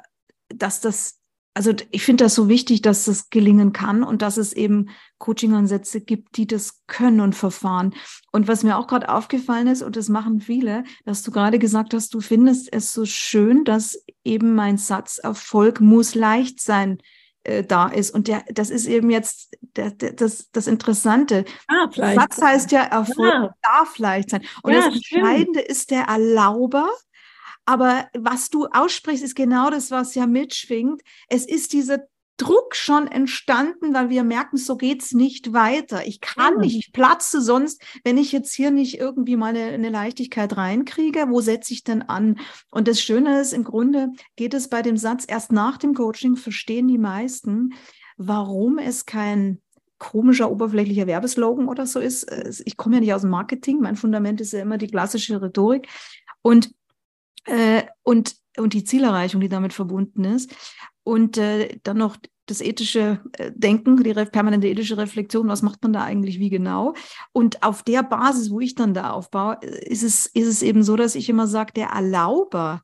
dass das also ich finde das so wichtig, dass das gelingen kann und dass es eben Coaching-Ansätze gibt, die das können und verfahren. Und was mir auch gerade aufgefallen ist, und das machen viele, dass du gerade gesagt hast, du findest es so schön, dass eben mein Satz Erfolg muss leicht sein äh, da ist. Und der, das ist eben jetzt der, der, das, das Interessante. Ah, Satz heißt ja, Erfolg ja. darf leicht sein. Und ja, das Entscheidende stimmt. ist der Erlauber, aber was du aussprichst, ist genau das, was ja mitschwingt. Es ist dieser Druck schon entstanden, weil wir merken, so geht's nicht weiter. Ich kann nicht, ich platze sonst, wenn ich jetzt hier nicht irgendwie mal eine, eine Leichtigkeit reinkriege, wo setze ich denn an? Und das Schöne ist, im Grunde geht es bei dem Satz erst nach dem Coaching verstehen die meisten, warum es kein komischer, oberflächlicher Werbeslogan oder so ist. Ich komme ja nicht aus dem Marketing, mein Fundament ist ja immer die klassische Rhetorik. Und äh, und, und die Zielerreichung, die damit verbunden ist. Und äh, dann noch das ethische äh, Denken, die permanente ethische Reflexion, was macht man da eigentlich wie genau? Und auf der Basis, wo ich dann da aufbaue, ist es, ist es eben so, dass ich immer sage, der Erlauber,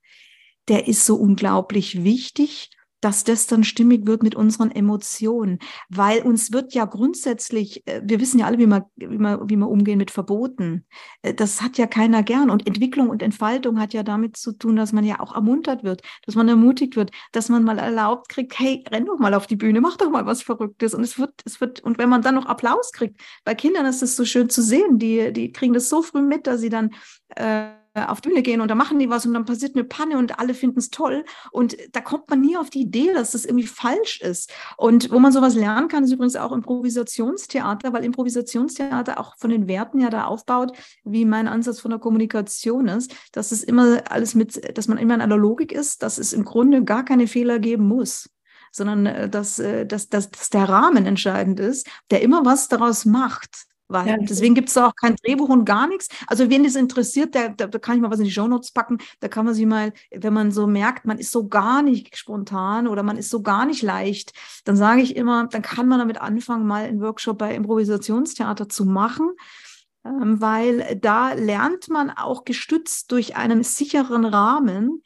der ist so unglaublich wichtig dass das dann stimmig wird mit unseren Emotionen, weil uns wird ja grundsätzlich, äh, wir wissen ja alle, wie wir, wie wir, wie wir umgehen mit Verboten. Äh, das hat ja keiner gern. Und Entwicklung und Entfaltung hat ja damit zu tun, dass man ja auch ermuntert wird, dass man ermutigt wird, dass man mal erlaubt kriegt, hey, renn doch mal auf die Bühne, mach doch mal was Verrücktes. Und es wird, es wird und wenn man dann noch Applaus kriegt, bei Kindern ist es so schön zu sehen, die, die kriegen das so früh mit, dass sie dann äh, auf Bühne gehen und da machen die was und dann passiert eine Panne und alle finden es toll. Und da kommt man nie auf die Idee, dass das irgendwie falsch ist. Und wo man sowas lernen kann, ist übrigens auch Improvisationstheater, weil Improvisationstheater auch von den Werten ja da aufbaut, wie mein Ansatz von der Kommunikation ist, dass es immer alles mit, dass man immer in einer Logik ist, dass es im Grunde gar keine Fehler geben muss sondern äh, dass, äh, dass, dass, dass der Rahmen entscheidend ist, der immer was daraus macht. Weil ja. deswegen gibt es da auch kein Drehbuch und gar nichts. Also wen das interessiert, da, da, kann ich mal was in die Shownotes packen. Da kann man sich mal, wenn man so merkt, man ist so gar nicht spontan oder man ist so gar nicht leicht, dann sage ich immer, dann kann man damit anfangen, mal einen Workshop bei Improvisationstheater zu machen ähm, weil da lernt man auch gestützt durch einen sicheren Rahmen,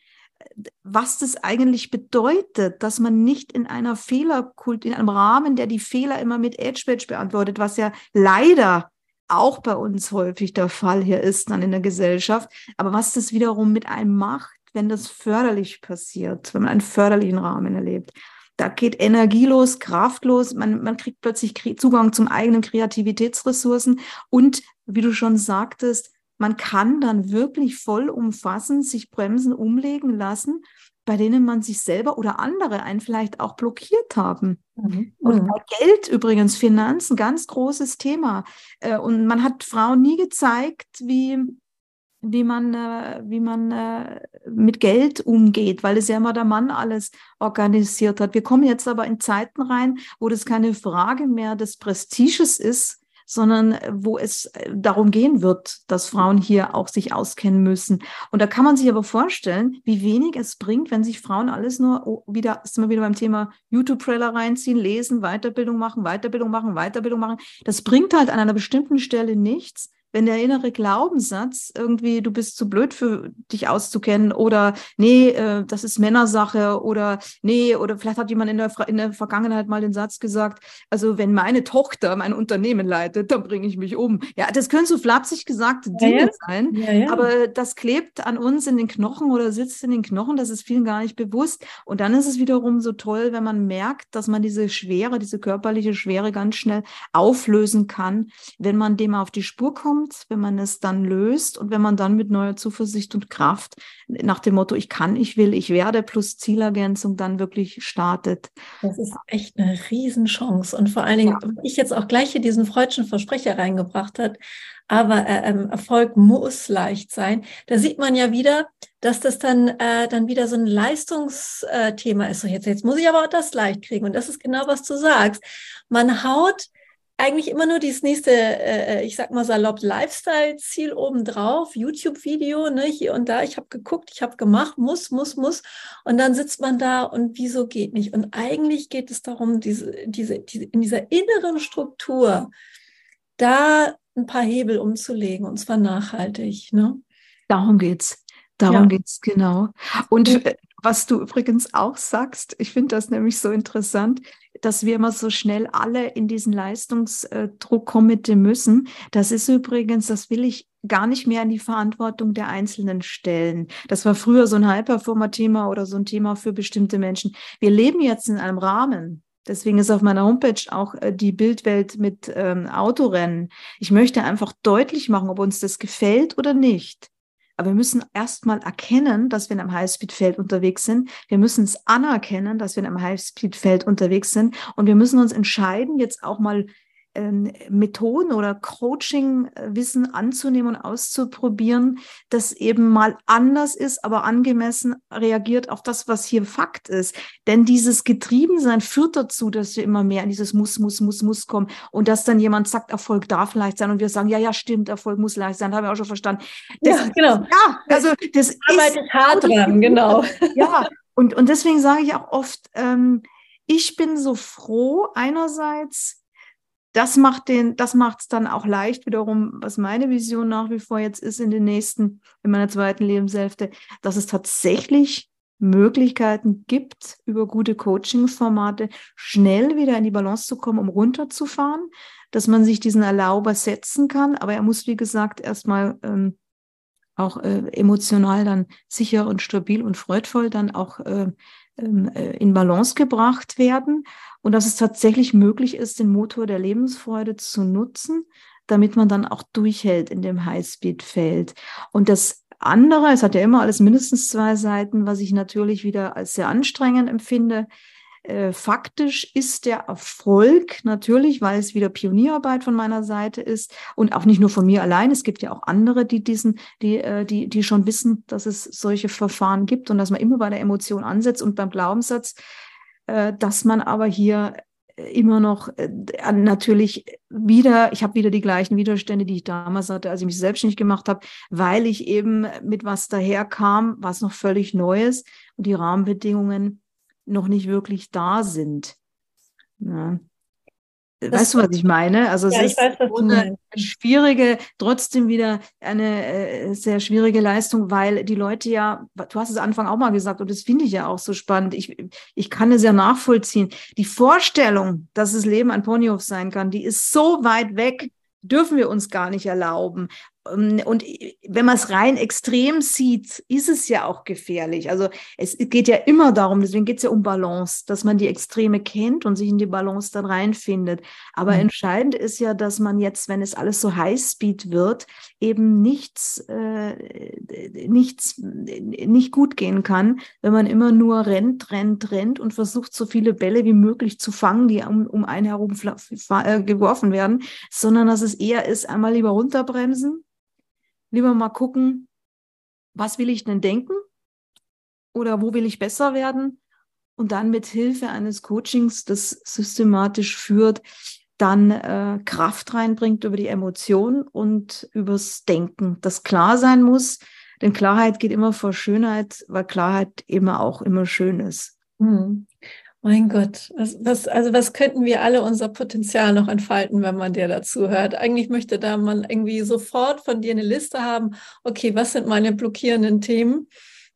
was das eigentlich bedeutet, dass man nicht in einer Fehlerkult, in einem Rahmen, der die Fehler immer mit Edge Badge beantwortet, was ja leider auch bei uns häufig der Fall hier ist dann in der Gesellschaft, aber was das wiederum mit einem macht, wenn das förderlich passiert, wenn man einen förderlichen Rahmen erlebt. Da geht Energie los, Kraft los, man, man kriegt plötzlich Zugang zum eigenen Kreativitätsressourcen und, wie du schon sagtest, man kann dann wirklich vollumfassend sich Bremsen umlegen lassen, bei denen man sich selber oder andere einen vielleicht auch blockiert haben. Mhm. Und mhm. Geld übrigens, Finanzen, ganz großes Thema. Äh, und man hat Frauen nie gezeigt, wie, wie man, äh, wie man äh, mit Geld umgeht, weil es ja immer der Mann alles organisiert hat. Wir kommen jetzt aber in Zeiten rein, wo das keine Frage mehr des Prestiges ist, sondern äh, wo es äh, darum gehen wird, dass Frauen hier auch sich auskennen müssen. Und da kann man sich aber vorstellen, wie wenig es bringt, wenn sich Frauen alles nur oh, wieder, sind wir wieder beim Thema YouTube-Trailer reinziehen, lesen, Weiterbildung machen, Weiterbildung machen, Weiterbildung machen. Das bringt halt an einer bestimmten Stelle nichts, wenn der innere Glaubenssatz irgendwie, du bist zu blöd für dich auszukennen oder nee, äh, das ist Männersache oder nee, oder vielleicht hat jemand in der, in der Vergangenheit mal den Satz gesagt, also wenn meine Tochter mein Unternehmen leitet, dann bringe ich mich um. Ja, das können so flapsig gesagte Dinge ja, ja. sein, ja, aber das klebt an uns in den Knochen oder sitzt in den Knochen, das ist vielen gar nicht bewusst. Und dann ist es wiederum so toll, wenn man merkt, dass man diese Schwere, diese körperliche Schwere ganz schnell auflösen kann, wenn man dem auf die Spur kommt, wenn man es dann löst und wenn man dann mit neuer Zuversicht und Kraft nach dem Motto, ich kann, ich will, ich werde plus Zielergänzung dann wirklich startet. Das ist echt eine Riesenchance. Und vor allen Dingen, ja. ich jetzt auch gleich hier diesen freudschen Versprecher reingebracht hat, aber äh, ähm, Erfolg muss leicht sein. Da sieht man ja wieder, dass das dann, äh, dann wieder so ein Leistungsthema ist. So jetzt, jetzt muss ich aber auch das leicht kriegen. Und das ist genau, was du sagst. Man haut eigentlich immer nur dieses nächste, äh, äh, ich sag mal salopp, Lifestyle-Ziel obendrauf, YouTube-Video, ne, hier und da, ich habe geguckt, ich habe gemacht, muss, muss, muss. Und dann sitzt man da und wieso geht nicht? Und eigentlich geht es darum, diese, diese, diese, in dieser inneren Struktur, da ein paar Hebel umzulegen, und zwar nachhaltig. Ne? Darum geht's. Darum ja. geht's genau. Und äh, was du übrigens auch sagst, ich finde das nämlich so interessant, dass wir immer so schnell alle in diesen Leistungsdruck kommen müssen. Das ist übrigens, das will ich gar nicht mehr in die Verantwortung der Einzelnen stellen. Das war früher so ein High-Performer-Thema oder so ein Thema für bestimmte Menschen. Wir leben jetzt in einem Rahmen. Deswegen ist auf meiner Homepage auch äh, die Bildwelt mit ähm, Autorennen. Ich möchte einfach deutlich machen, ob uns das gefällt oder nicht. Aber wir müssen erstmal erkennen, dass wir in einem Highspeed-Feld unterwegs sind. Wir müssen es anerkennen, dass wir in einem Highspeed-Feld unterwegs sind. Und wir müssen uns entscheiden, jetzt auch mal Methoden oder Coaching-Wissen anzunehmen und auszuprobieren, das eben mal anders ist, aber angemessen reagiert auf das, was hier Fakt ist. Denn dieses Getriebensein führt dazu, dass wir immer mehr in dieses Muss, Muss, Muss, Muss kommen und dass dann jemand sagt, Erfolg darf leicht sein und wir sagen, ja, ja, stimmt, Erfolg muss leicht sein, haben wir auch schon verstanden. Das, ja, genau. Ja, also das Arbeite ist hart dran, genau. Ja, und, und deswegen sage ich auch oft, ähm, ich bin so froh einerseits, das macht den, das macht es dann auch leicht wiederum, was meine Vision nach wie vor jetzt ist in den nächsten, in meiner zweiten Lebenshälfte, dass es tatsächlich Möglichkeiten gibt, über gute Coaching-Formate schnell wieder in die Balance zu kommen, um runterzufahren, dass man sich diesen Erlauber setzen kann. Aber er muss, wie gesagt, erstmal ähm, auch äh, emotional dann sicher und stabil und freudvoll dann auch äh, ähm, äh, in Balance gebracht werden und dass es tatsächlich möglich ist, den Motor der Lebensfreude zu nutzen, damit man dann auch durchhält in dem Highspeed-Feld. Und das andere, es hat ja immer alles mindestens zwei Seiten, was ich natürlich wieder als sehr anstrengend empfinde. Äh, faktisch ist der Erfolg natürlich, weil es wieder Pionierarbeit von meiner Seite ist und auch nicht nur von mir allein. Es gibt ja auch andere, die diesen, die, äh, die, die schon wissen, dass es solche Verfahren gibt und dass man immer bei der Emotion ansetzt und beim Glaubenssatz dass man aber hier äh, immer noch äh, natürlich wieder, ich habe wieder die gleichen Widerstände, die ich damals hatte, als ich mich selbstständig gemacht habe, weil ich eben mit was daherkam, was noch völlig Neues und die Rahmenbedingungen noch nicht wirklich da sind. Ja. Das weißt du, was ich meine? Also es ja, ist weiß, eine schwierige, trotzdem wieder eine äh, sehr schwierige Leistung, weil die Leute ja, du hast es Anfang auch mal gesagt und das finde ich ja auch so spannend. Ich, ich kann es ja nachvollziehen. Die Vorstellung, dass das Leben ein Ponyhof sein kann, die ist so weit weg, dürfen wir uns gar nicht erlauben. Ähm, und wenn man es rein extrem sieht, ist es ja auch gefährlich. Also es geht ja immer darum, deswegen geht es ja um Balance, dass man die Extreme kennt und sich in die Balance dann reinfindet. Aber mhm. entscheidend ist ja, dass man jetzt, wenn es alles so Highspeed wird, eben nichts, äh, nichts nicht gut gehen kann, wenn man immer nur rennt, rennt, rennt und versucht, so viele Bälle wie möglich zu fangen, die um, um einen herum äh, geworfen werden, sondern dass es eher ist, einmal lieber runterbremsen lieber mal gucken, was will ich denn denken oder wo will ich besser werden? Und dann mit Hilfe eines Coachings, das systematisch führt, dann äh, Kraft reinbringt über die Emotionen und übers Denken, das klar sein muss, denn Klarheit geht immer vor Schönheit, weil Klarheit immer auch immer schön ist. Mhm. Mein Gott, was, was, also was könnten wir alle unser Potenzial noch entfalten, wenn man dir dazu hört? Eigentlich möchte da man irgendwie sofort von dir eine Liste haben, okay, was sind meine blockierenden Themen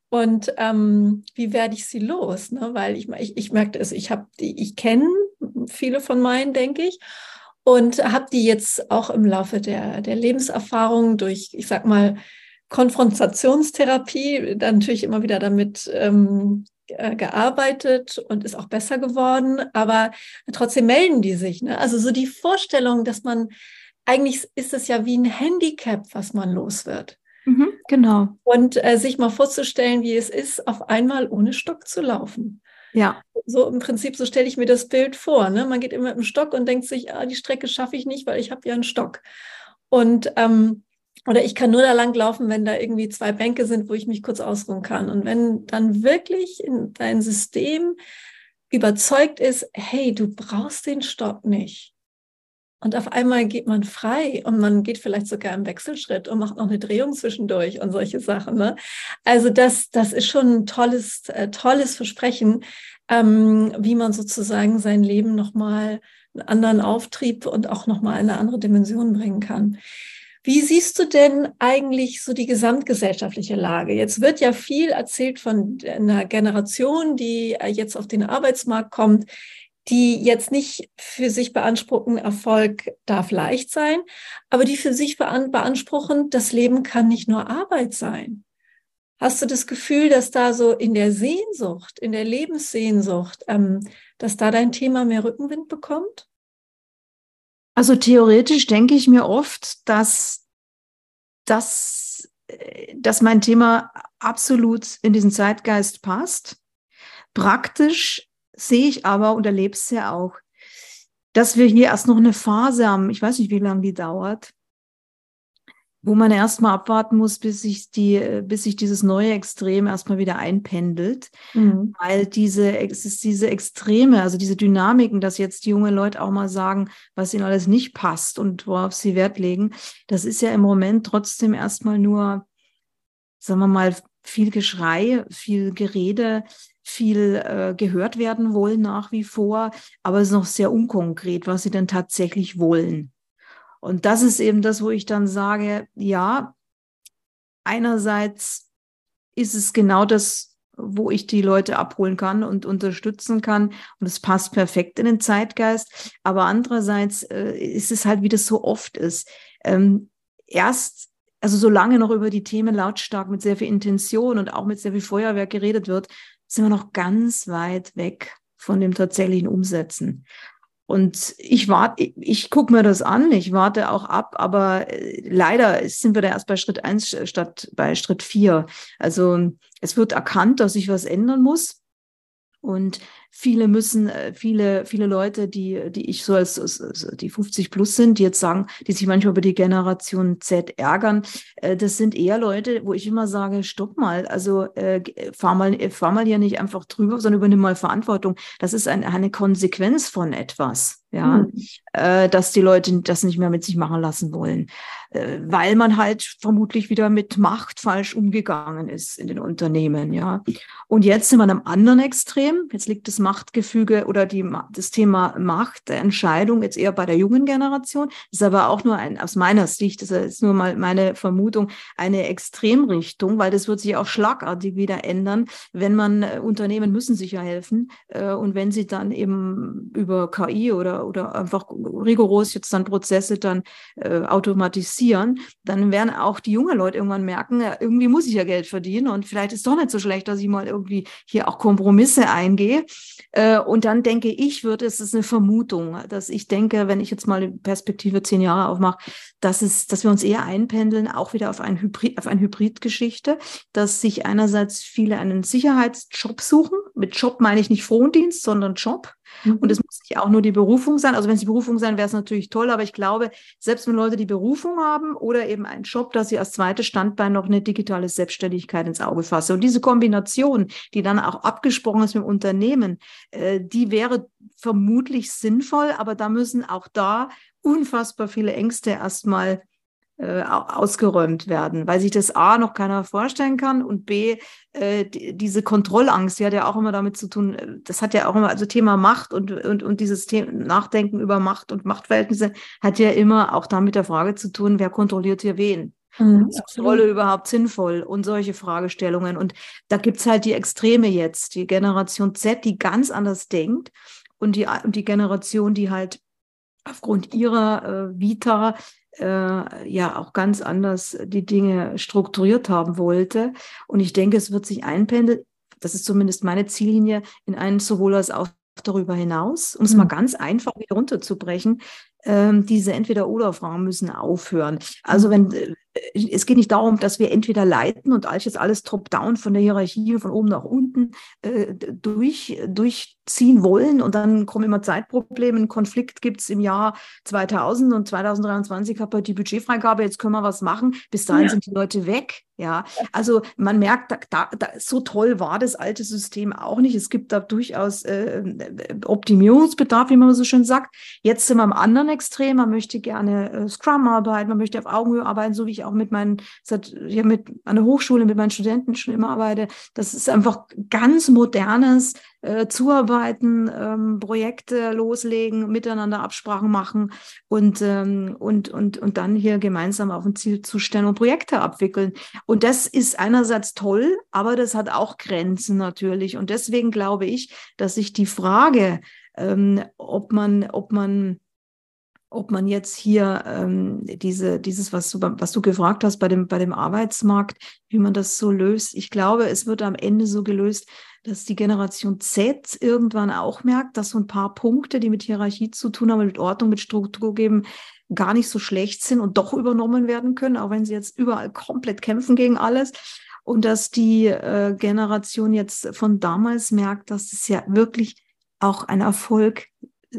und ähm, wie werde ich sie los? Ne? Weil ich, ich, ich merkte es, ich habe ich kenne viele von meinen, denke ich, und habe die jetzt auch im Laufe der, der Lebenserfahrung durch, ich sag mal, Konfrontationstherapie, dann natürlich immer wieder damit ähm, äh, gearbeitet und ist auch besser geworden, aber trotzdem melden die sich. Ne? Also so die Vorstellung, dass man, eigentlich ist es ja wie ein Handicap, was man los wird. Mhm, genau. Und äh, sich mal vorzustellen, wie es ist, auf einmal ohne Stock zu laufen. Ja. So im Prinzip, so stelle ich mir das Bild vor. Ne? Man geht immer mit dem Stock und denkt sich, ah, die Strecke schaffe ich nicht, weil ich habe ja einen Stock. Und ähm, oder ich kann nur da lang laufen, wenn da irgendwie zwei Bänke sind, wo ich mich kurz ausruhen kann. Und wenn dann wirklich in dein System überzeugt ist, hey, du brauchst den Stopp nicht. Und auf einmal geht man frei und man geht vielleicht sogar im Wechselschritt und macht noch eine Drehung zwischendurch und solche Sachen. Ne? Also das, das ist schon ein tolles, äh, tolles Versprechen, ähm, wie man sozusagen sein Leben nochmal einen anderen Auftrieb und auch nochmal eine andere Dimension bringen kann. Wie siehst du denn eigentlich so die gesamtgesellschaftliche Lage? Jetzt wird ja viel erzählt von einer Generation, die äh, jetzt auf den Arbeitsmarkt kommt, die jetzt nicht für sich beanspruchen, Erfolg darf leicht sein, aber die für sich beanspruchen, das Leben kann nicht nur Arbeit sein. Hast du das Gefühl, dass da so in der Sehnsucht, in der Lebenssehnsucht, ähm, dass da dein Thema mehr Rückenwind bekommt? Also theoretisch denke ich mir oft, dass, dass, äh, dass mein Thema absolut in diesen Zeitgeist passt. Praktisch sehe ich aber und erlebe es ja auch, dass wir hier erst noch eine Phase haben, ich weiß nicht, wie lange die dauert, wo man erstmal abwarten muss, bis sich die, bis sich dieses neue Extrem erstmal wieder einpendelt. Mhm. Weil diese, es ist diese Extreme, also diese Dynamiken, dass jetzt die junge Leute auch mal sagen, was ihnen alles nicht passt und worauf sie Wert legen, das ist ja im Moment trotzdem erstmal nur, sagen wir mal, viel Geschrei, viel Gerede, viel äh, gehört werden wollen nach wie vor, aber es ist noch sehr unkonkret, was sie denn tatsächlich wollen. Und das ist eben das, wo ich dann sage, ja, einerseits ist es genau das, wo ich die Leute abholen kann und unterstützen kann. Und es passt perfekt in den Zeitgeist. Aber andererseits äh, ist es halt, wie das so oft ist. Ähm, erst, also solange noch über die Themen lautstark mit sehr viel Intention und auch mit sehr viel Feuerwerk geredet wird, sind wir noch ganz weit weg von dem tatsächlichen Umsetzen. Und ich warte, ich, ich gucke mir das an, ich warte auch ab, aber äh, leider sind wir da erst bei Schritt eins statt bei Schritt vier. Also es wird erkannt, dass sich was ändern muss. Und viele müssen, äh, viele, viele Leute, die, die ich so als, als die 50 plus sind, die jetzt sagen, die sich manchmal über die Generation Z ärgern, äh, das sind eher Leute, wo ich immer sage, stopp mal, also äh, fahr mal, fahr mal hier nicht einfach drüber, sondern übernimm mal Verantwortung. Das ist ein, eine Konsequenz von etwas ja, mhm. äh, dass die Leute das nicht mehr mit sich machen lassen wollen, äh, weil man halt vermutlich wieder mit Macht falsch umgegangen ist in den Unternehmen, ja. Und jetzt sind wir am anderen Extrem. Jetzt liegt das Machtgefüge oder die, das Thema Macht, Entscheidung jetzt eher bei der jungen Generation. Ist aber auch nur ein, aus meiner Sicht, das ist nur mal meine Vermutung, eine Extremrichtung, weil das wird sich auch schlagartig wieder ändern, wenn man äh, Unternehmen müssen sich ja helfen äh, und wenn sie dann eben über KI oder oder, einfach rigoros jetzt dann Prozesse dann äh, automatisieren, dann werden auch die jungen Leute irgendwann merken, ja, irgendwie muss ich ja Geld verdienen und vielleicht ist doch nicht so schlecht, dass ich mal irgendwie hier auch Kompromisse eingehe. Äh, und dann denke ich, wird es ist eine Vermutung, dass ich denke, wenn ich jetzt mal die Perspektive zehn Jahre aufmache, dass es, dass wir uns eher einpendeln, auch wieder auf ein Hybrid, auf eine Hybridgeschichte, dass sich einerseits viele einen Sicherheitsjob suchen. Mit Job meine ich nicht Frondienst, sondern Job. Mhm. Und es muss nicht auch nur die Berufung sein. Also wenn es die Berufung sein, wäre es natürlich toll, aber ich glaube, selbst wenn Leute die Berufung haben oder eben einen Job, dass sie als zweites Standbein noch eine digitale Selbstständigkeit ins Auge fassen. Und diese Kombination, die dann auch abgesprochen ist mit dem Unternehmen, äh, die wäre vermutlich sinnvoll, aber da müssen auch da unfassbar viele Ängste erstmal äh, ausgeräumt werden, weil sich das A noch keiner vorstellen kann und B, äh, die, diese Kontrollangst, die hat ja auch immer damit zu tun, äh, das hat ja auch immer, also Thema Macht und, und, und dieses Thema Nachdenken über Macht und Machtverhältnisse hat ja immer auch damit der Frage zu tun, wer kontrolliert hier wen. Mhm, ist die Rolle überhaupt sinnvoll und solche Fragestellungen. Und da gibt es halt die Extreme jetzt, die Generation Z, die ganz anders denkt und die, und die Generation, die halt aufgrund ihrer äh, Vita äh, ja auch ganz anders die Dinge strukturiert haben wollte. Und ich denke, es wird sich einpendeln, das ist zumindest meine Ziellinie, in einen sowohl als auch darüber hinaus, um es mhm. mal ganz einfach wieder runterzubrechen, ähm, diese Entweder-Oder-Fragen müssen aufhören. Also wenn äh, es geht nicht darum, dass wir entweder leiten und alles jetzt alles top-down von der Hierarchie von oben nach unten äh, durch, durchziehen wollen und dann kommen immer Zeitprobleme. Ein Konflikt gibt es im Jahr 2000 und 2023 habe ich die Budgetfreigabe, jetzt können wir was machen. Bis dahin ja. sind die Leute weg. Ja, also man merkt, da, da, da, so toll war das alte System auch nicht. Es gibt da durchaus äh, Optimierungsbedarf, wie man so schön sagt. Jetzt sind wir am anderen Extrem. Man möchte gerne äh, Scrum arbeiten, man möchte auf Augenhöhe arbeiten, so wie ich auch mit meinen, seit, ja, mit an der Hochschule mit meinen Studenten schon immer arbeite. Das ist einfach ganz modernes äh, Zuarbeiten, ähm, Projekte loslegen, miteinander Absprachen machen und, ähm, und, und, und dann hier gemeinsam auf ein Ziel zustellen und Projekte abwickeln. Und das ist einerseits toll, aber das hat auch Grenzen natürlich. Und deswegen glaube ich, dass sich die Frage, ähm, ob man, ob man ob man jetzt hier ähm, diese, dieses, was du, was du gefragt hast bei dem, bei dem Arbeitsmarkt, wie man das so löst. Ich glaube, es wird am Ende so gelöst, dass die Generation Z irgendwann auch merkt, dass so ein paar Punkte, die mit Hierarchie zu tun haben, mit Ordnung, mit Struktur geben, gar nicht so schlecht sind und doch übernommen werden können, auch wenn sie jetzt überall komplett kämpfen gegen alles. Und dass die äh, Generation jetzt von damals merkt, dass es ja wirklich auch ein Erfolg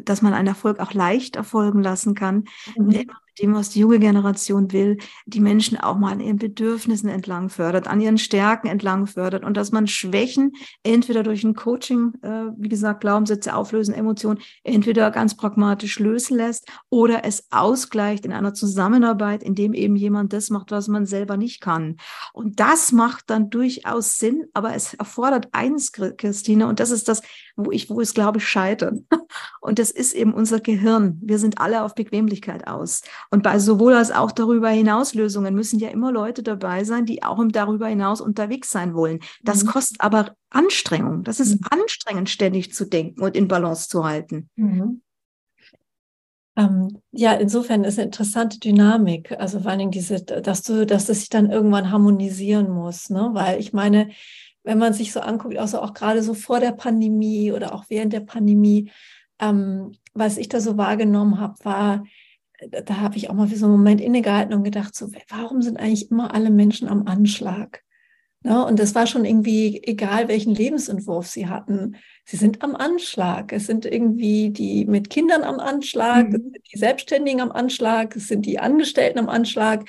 dass man einen Erfolg auch leicht erfolgen lassen kann, mhm. wenn man dem, was die junge Generation will, die Menschen auch mal an ihren Bedürfnissen entlang fördert, an ihren Stärken entlang fördert und dass man Schwächen entweder durch ein Coaching, äh, wie gesagt, Glaubenssätze auflösen, Emotionen, entweder ganz pragmatisch lösen lässt oder es ausgleicht in einer Zusammenarbeit, in dem eben jemand das macht, was man selber nicht kann. Und das macht dann durchaus Sinn, aber es erfordert eins, Christine, und das ist das, wo ich, wo es, glaube ich, scheitert. (laughs) Und das ist eben unser Gehirn. Wir sind alle auf Bequemlichkeit aus. Und bei sowohl als auch darüber hinaus Lösungen müssen ja immer Leute dabei sein, die auch im darüber hinaus unterwegs sein wollen. Das mhm. kostet aber Anstrengung. Das ist mhm. anstrengend, ständig zu denken und in Balance zu halten. Mhm. Ähm, ja, insofern ist eine interessante Dynamik. Also vor allen Dingen diese, dass du, dass es sich dann irgendwann harmonisieren muss, ne? Weil ich meine, wenn man sich so anguckt, also auch gerade so vor der Pandemie oder auch während der Pandemie, ähm, was ich da so wahrgenommen habe, war, da habe ich auch mal für so einen Moment innegehalten und gedacht, so, warum sind eigentlich immer alle Menschen am Anschlag? Ja, und das war schon irgendwie egal, welchen Lebensentwurf sie hatten. Sie sind am Anschlag. Es sind irgendwie die mit Kindern am Anschlag, mhm. die Selbstständigen am Anschlag, es sind die Angestellten am Anschlag.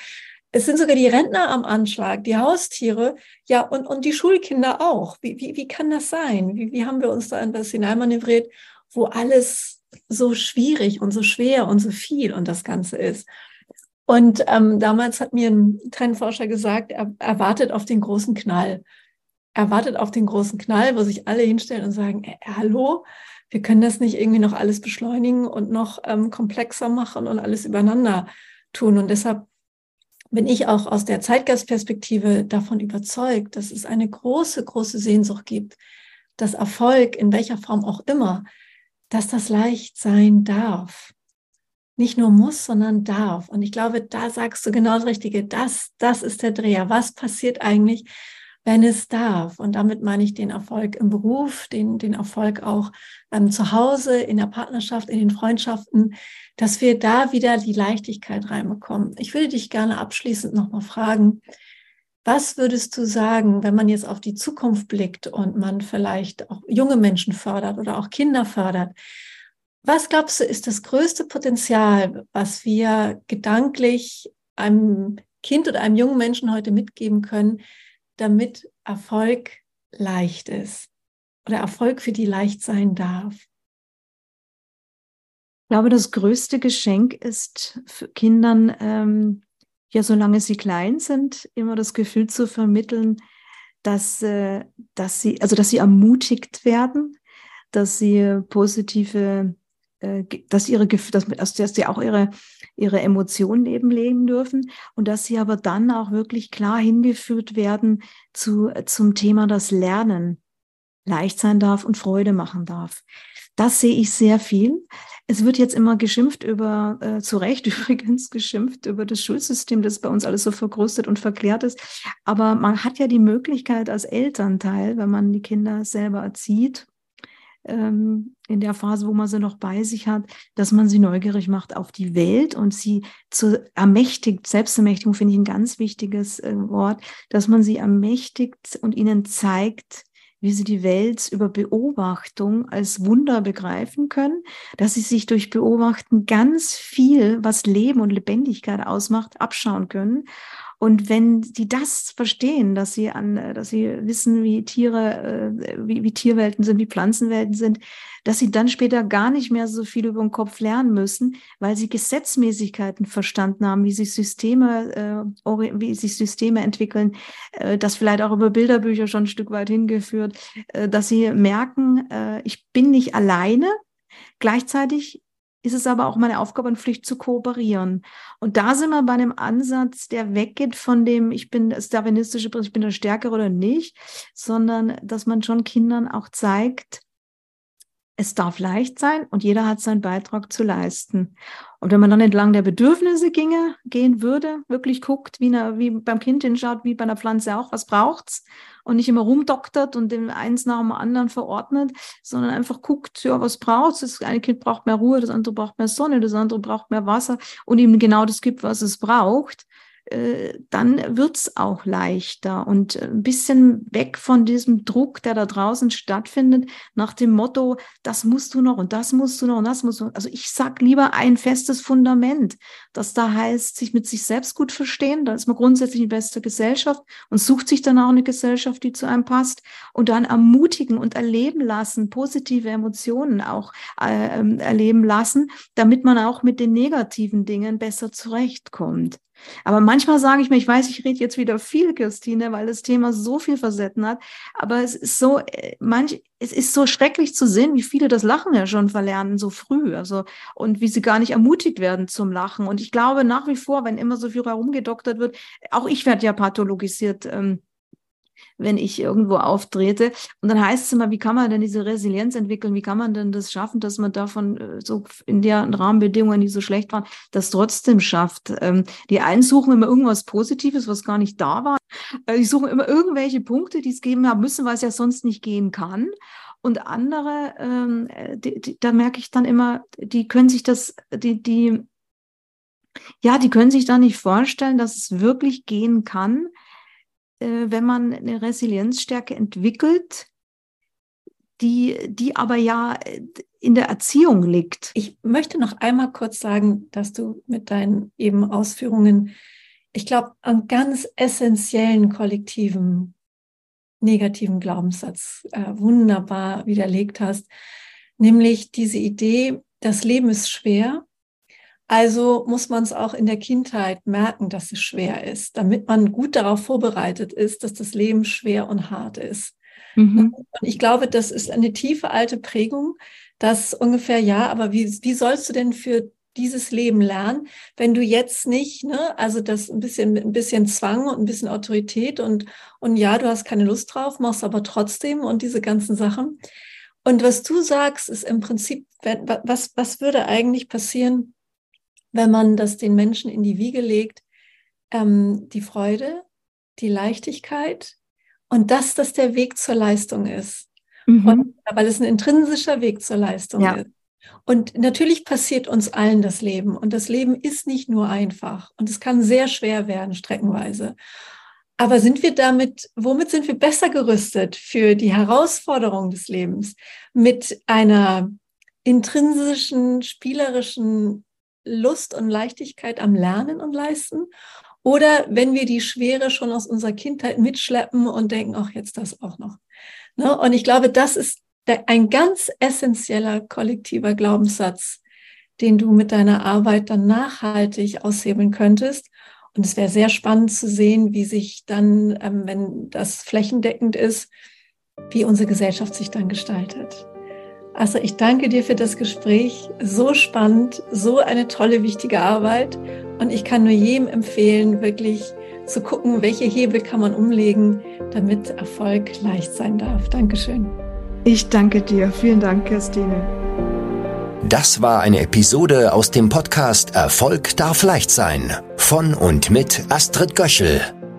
Es sind sogar die Rentner am Anschlag, die Haustiere, ja, und, und die Schulkinder auch. Wie, wie, wie kann das sein? Wie, wie haben wir uns da in das hineinmanövriert, wo alles so schwierig und so schwer und so viel und das Ganze ist. Und ähm, damals hat mir ein Trendforscher gesagt, er, er wartet auf den großen Knall. Er wartet auf den großen Knall, wo sich alle hinstellen und sagen, äh, hallo, wir können das nicht irgendwie noch alles beschleunigen und noch ähm, komplexer machen und alles übereinander tun. Und deshalb bin ich auch aus der Zeitgeistperspektive davon überzeugt, dass es eine große, große Sehnsucht gibt, dass Erfolg in welcher Form auch immer dass das leicht sein darf. Nicht nur muss, sondern darf. Und ich glaube, da sagst du genau das Richtige. Das, das ist der Dreher. Was passiert eigentlich, wenn es darf? Und damit meine ich den Erfolg im Beruf, den, den Erfolg auch ähm, zu Hause, in der Partnerschaft, in den Freundschaften, dass wir da wieder die Leichtigkeit reinbekommen. Ich würde dich gerne abschließend nochmal fragen, was würdest du sagen, wenn man jetzt auf die Zukunft blickt und man vielleicht auch junge Menschen fördert oder auch Kinder fördert? Was glaubst du, ist das größte Potenzial, was wir gedanklich einem Kind oder einem jungen Menschen heute mitgeben können, damit Erfolg leicht ist oder Erfolg für die leicht sein darf? Ich glaube, das größte Geschenk ist für Kindern ähm, ja, solange sie klein sind, immer das Gefühl zu vermitteln, dass, äh, dass sie, also dass sie ermutigt werden, dass sie positive, äh, dass ihre, dass, dass sie auch ihre, ihre Emotionen eben leben dürfen und dass sie aber dann auch wirklich klar hingeführt werden zu, zum Thema das Lernen leicht sein darf und Freude machen darf. Das sehe ich sehr viel. Es wird jetzt immer geschimpft über, äh, zu Recht (laughs) übrigens geschimpft über das Schulsystem, das bei uns alles so verkrustet und verklärt ist. Aber man hat ja die Möglichkeit als Elternteil, wenn man die Kinder selber erzieht, ähm, in der Phase, wo man sie noch bei sich hat, dass man sie neugierig macht auf die Welt und sie zu ermächtigt, Selbstermächtigung finde ich ein ganz wichtiges äh, Wort, dass man sie ermächtigt und ihnen zeigt, wie sie die Welt über Beobachtung als Wunder begreifen können, dass sie sich durch Beobachten ganz viel, was Leben und Lebendigkeit ausmacht, abschauen können und wenn die das verstehen, dass sie an, dass sie wissen, wie Tiere, äh, wie, wie Tierwelten sind, wie Pflanzenwelten sind, dass sie dann später gar nicht mehr so viel über den Kopf lernen müssen, weil sie Gesetzmäßigkeiten verstanden haben, wie sich Systeme, äh, wie sich Systeme entwickeln, äh, das vielleicht auch über Bilderbücher schon ein Stück weit hingeführt, äh, dass sie merken, äh, ich bin nicht alleine. Gleichzeitig ist es aber auch meine Aufgabe und Pflicht zu kooperieren. Und da sind wir bei einem Ansatz, der weggeht von dem, ich bin das darwinistische Prinzip, ich bin der Stärkere oder nicht, sondern dass man schon Kindern auch zeigt, es darf leicht sein und jeder hat seinen Beitrag zu leisten. Und wenn man dann entlang der Bedürfnisse ginge, gehen würde, wirklich guckt, wie, eine, wie beim Kind hinschaut, wie bei einer Pflanze auch, was braucht's und nicht immer rumdoktert und dem eins nach dem anderen verordnet, sondern einfach guckt, ja, was braucht's? Das eine Kind braucht mehr Ruhe, das andere braucht mehr Sonne, das andere braucht mehr Wasser und ihm genau das gibt, was es braucht äh, dann wird's auch leichter und ein bisschen weg von diesem Druck, der da draußen stattfindet, nach dem Motto, das musst du noch und das musst du noch und das musst du. Also ich sag lieber ein festes Fundament, das da heißt, sich mit sich selbst gut verstehen, da ist man grundsätzlich in bester Gesellschaft und sucht sich dann auch eine Gesellschaft, die zu einem passt und dann ermutigen und erleben lassen, positive Emotionen auch äh, ähm, erleben lassen, damit man auch mit den negativen Dingen besser zurechtkommt. Aber manchmal sage ich mir, ich weiß, ich rede jetzt wieder viel, Christine, weil das Thema so viel Facetten hat. Aber es ist so, äh, manch, es ist so schrecklich zu sehen, wie viele das Lachen ja schon verlernen, so früh. Also, und wie sie gar nicht ermutigt werden zum Lachen. Und ich glaube nach wie vor, wenn immer so viel herumgedoktert wird, auch ich werde ja pathologisiert. Ähm, wenn ich irgendwo auftrete. Und dann heißt es immer, wie kann man denn diese Resilienz entwickeln? Wie kann man denn das schaffen, dass man davon äh, so in der Rahmenbedingungen, die so schlecht waren, das trotzdem schafft? Ähm, die einen suchen immer irgendwas Positives, was gar nicht da war. Äh, die suchen immer irgendwelche Punkte, die es geben haben müssen, weil es ja sonst nicht gehen kann. Und andere, ähm, äh, die, die, da merke ich dann immer, die können sich das, die, die, ja, die können sich da nicht vorstellen, dass es wirklich gehen kann, wenn man eine Resilienzstärke entwickelt, die, die aber ja äh, in der Erziehung liegt. Ich möchte noch einmal kurz sagen, dass du mit deinen eben Ausführungen, ich glaube, einen ganz essentiellen kollektiven negativen Glaubenssatz äh, wunderbar widerlegt hast, nämlich diese Idee, das Leben ist schwer also muss man es auch in der Kindheit merken, dass es schwer ist, damit man gut darauf vorbereitet ist, dass das Leben schwer und hart ist. Mhm. Und ich glaube, das ist eine tiefe alte Prägung, dass ungefähr, ja, aber wie, wie sollst du denn für dieses Leben lernen, wenn du jetzt nicht, ne, also das ein bisschen mit ein bisschen Zwang und ein bisschen Autorität und, und ja, du hast keine Lust drauf, machst aber trotzdem und diese ganzen Sachen. Und was du sagst, ist im Prinzip, was, was würde eigentlich passieren, wenn man das den Menschen in die Wiege legt, ähm, die Freude, die Leichtigkeit und dass das der Weg zur Leistung ist. Mhm. Und, weil es ein intrinsischer Weg zur Leistung ja. ist. Und natürlich passiert uns allen das Leben. Und das Leben ist nicht nur einfach. Und es kann sehr schwer werden, streckenweise. Aber sind wir damit, womit sind wir besser gerüstet für die Herausforderung des Lebens? Mit einer intrinsischen, spielerischen Lust und Leichtigkeit am Lernen und Leisten? Oder wenn wir die Schwere schon aus unserer Kindheit mitschleppen und denken, ach, jetzt das auch noch. Ne? Und ich glaube, das ist der, ein ganz essentieller kollektiver Glaubenssatz, den du mit deiner Arbeit dann nachhaltig aushebeln könntest. Und es wäre sehr spannend zu sehen, wie sich dann, ähm, wenn das flächendeckend ist, wie unsere Gesellschaft sich dann gestaltet. Also ich danke dir für das Gespräch. So spannend, so eine tolle, wichtige Arbeit. Und ich kann nur jedem empfehlen, wirklich zu gucken, welche Hebel kann man umlegen, damit Erfolg leicht sein darf. Dankeschön. Ich danke dir. Vielen Dank, Christine. Das war eine Episode aus dem Podcast Erfolg darf leicht sein von und mit Astrid Göschel.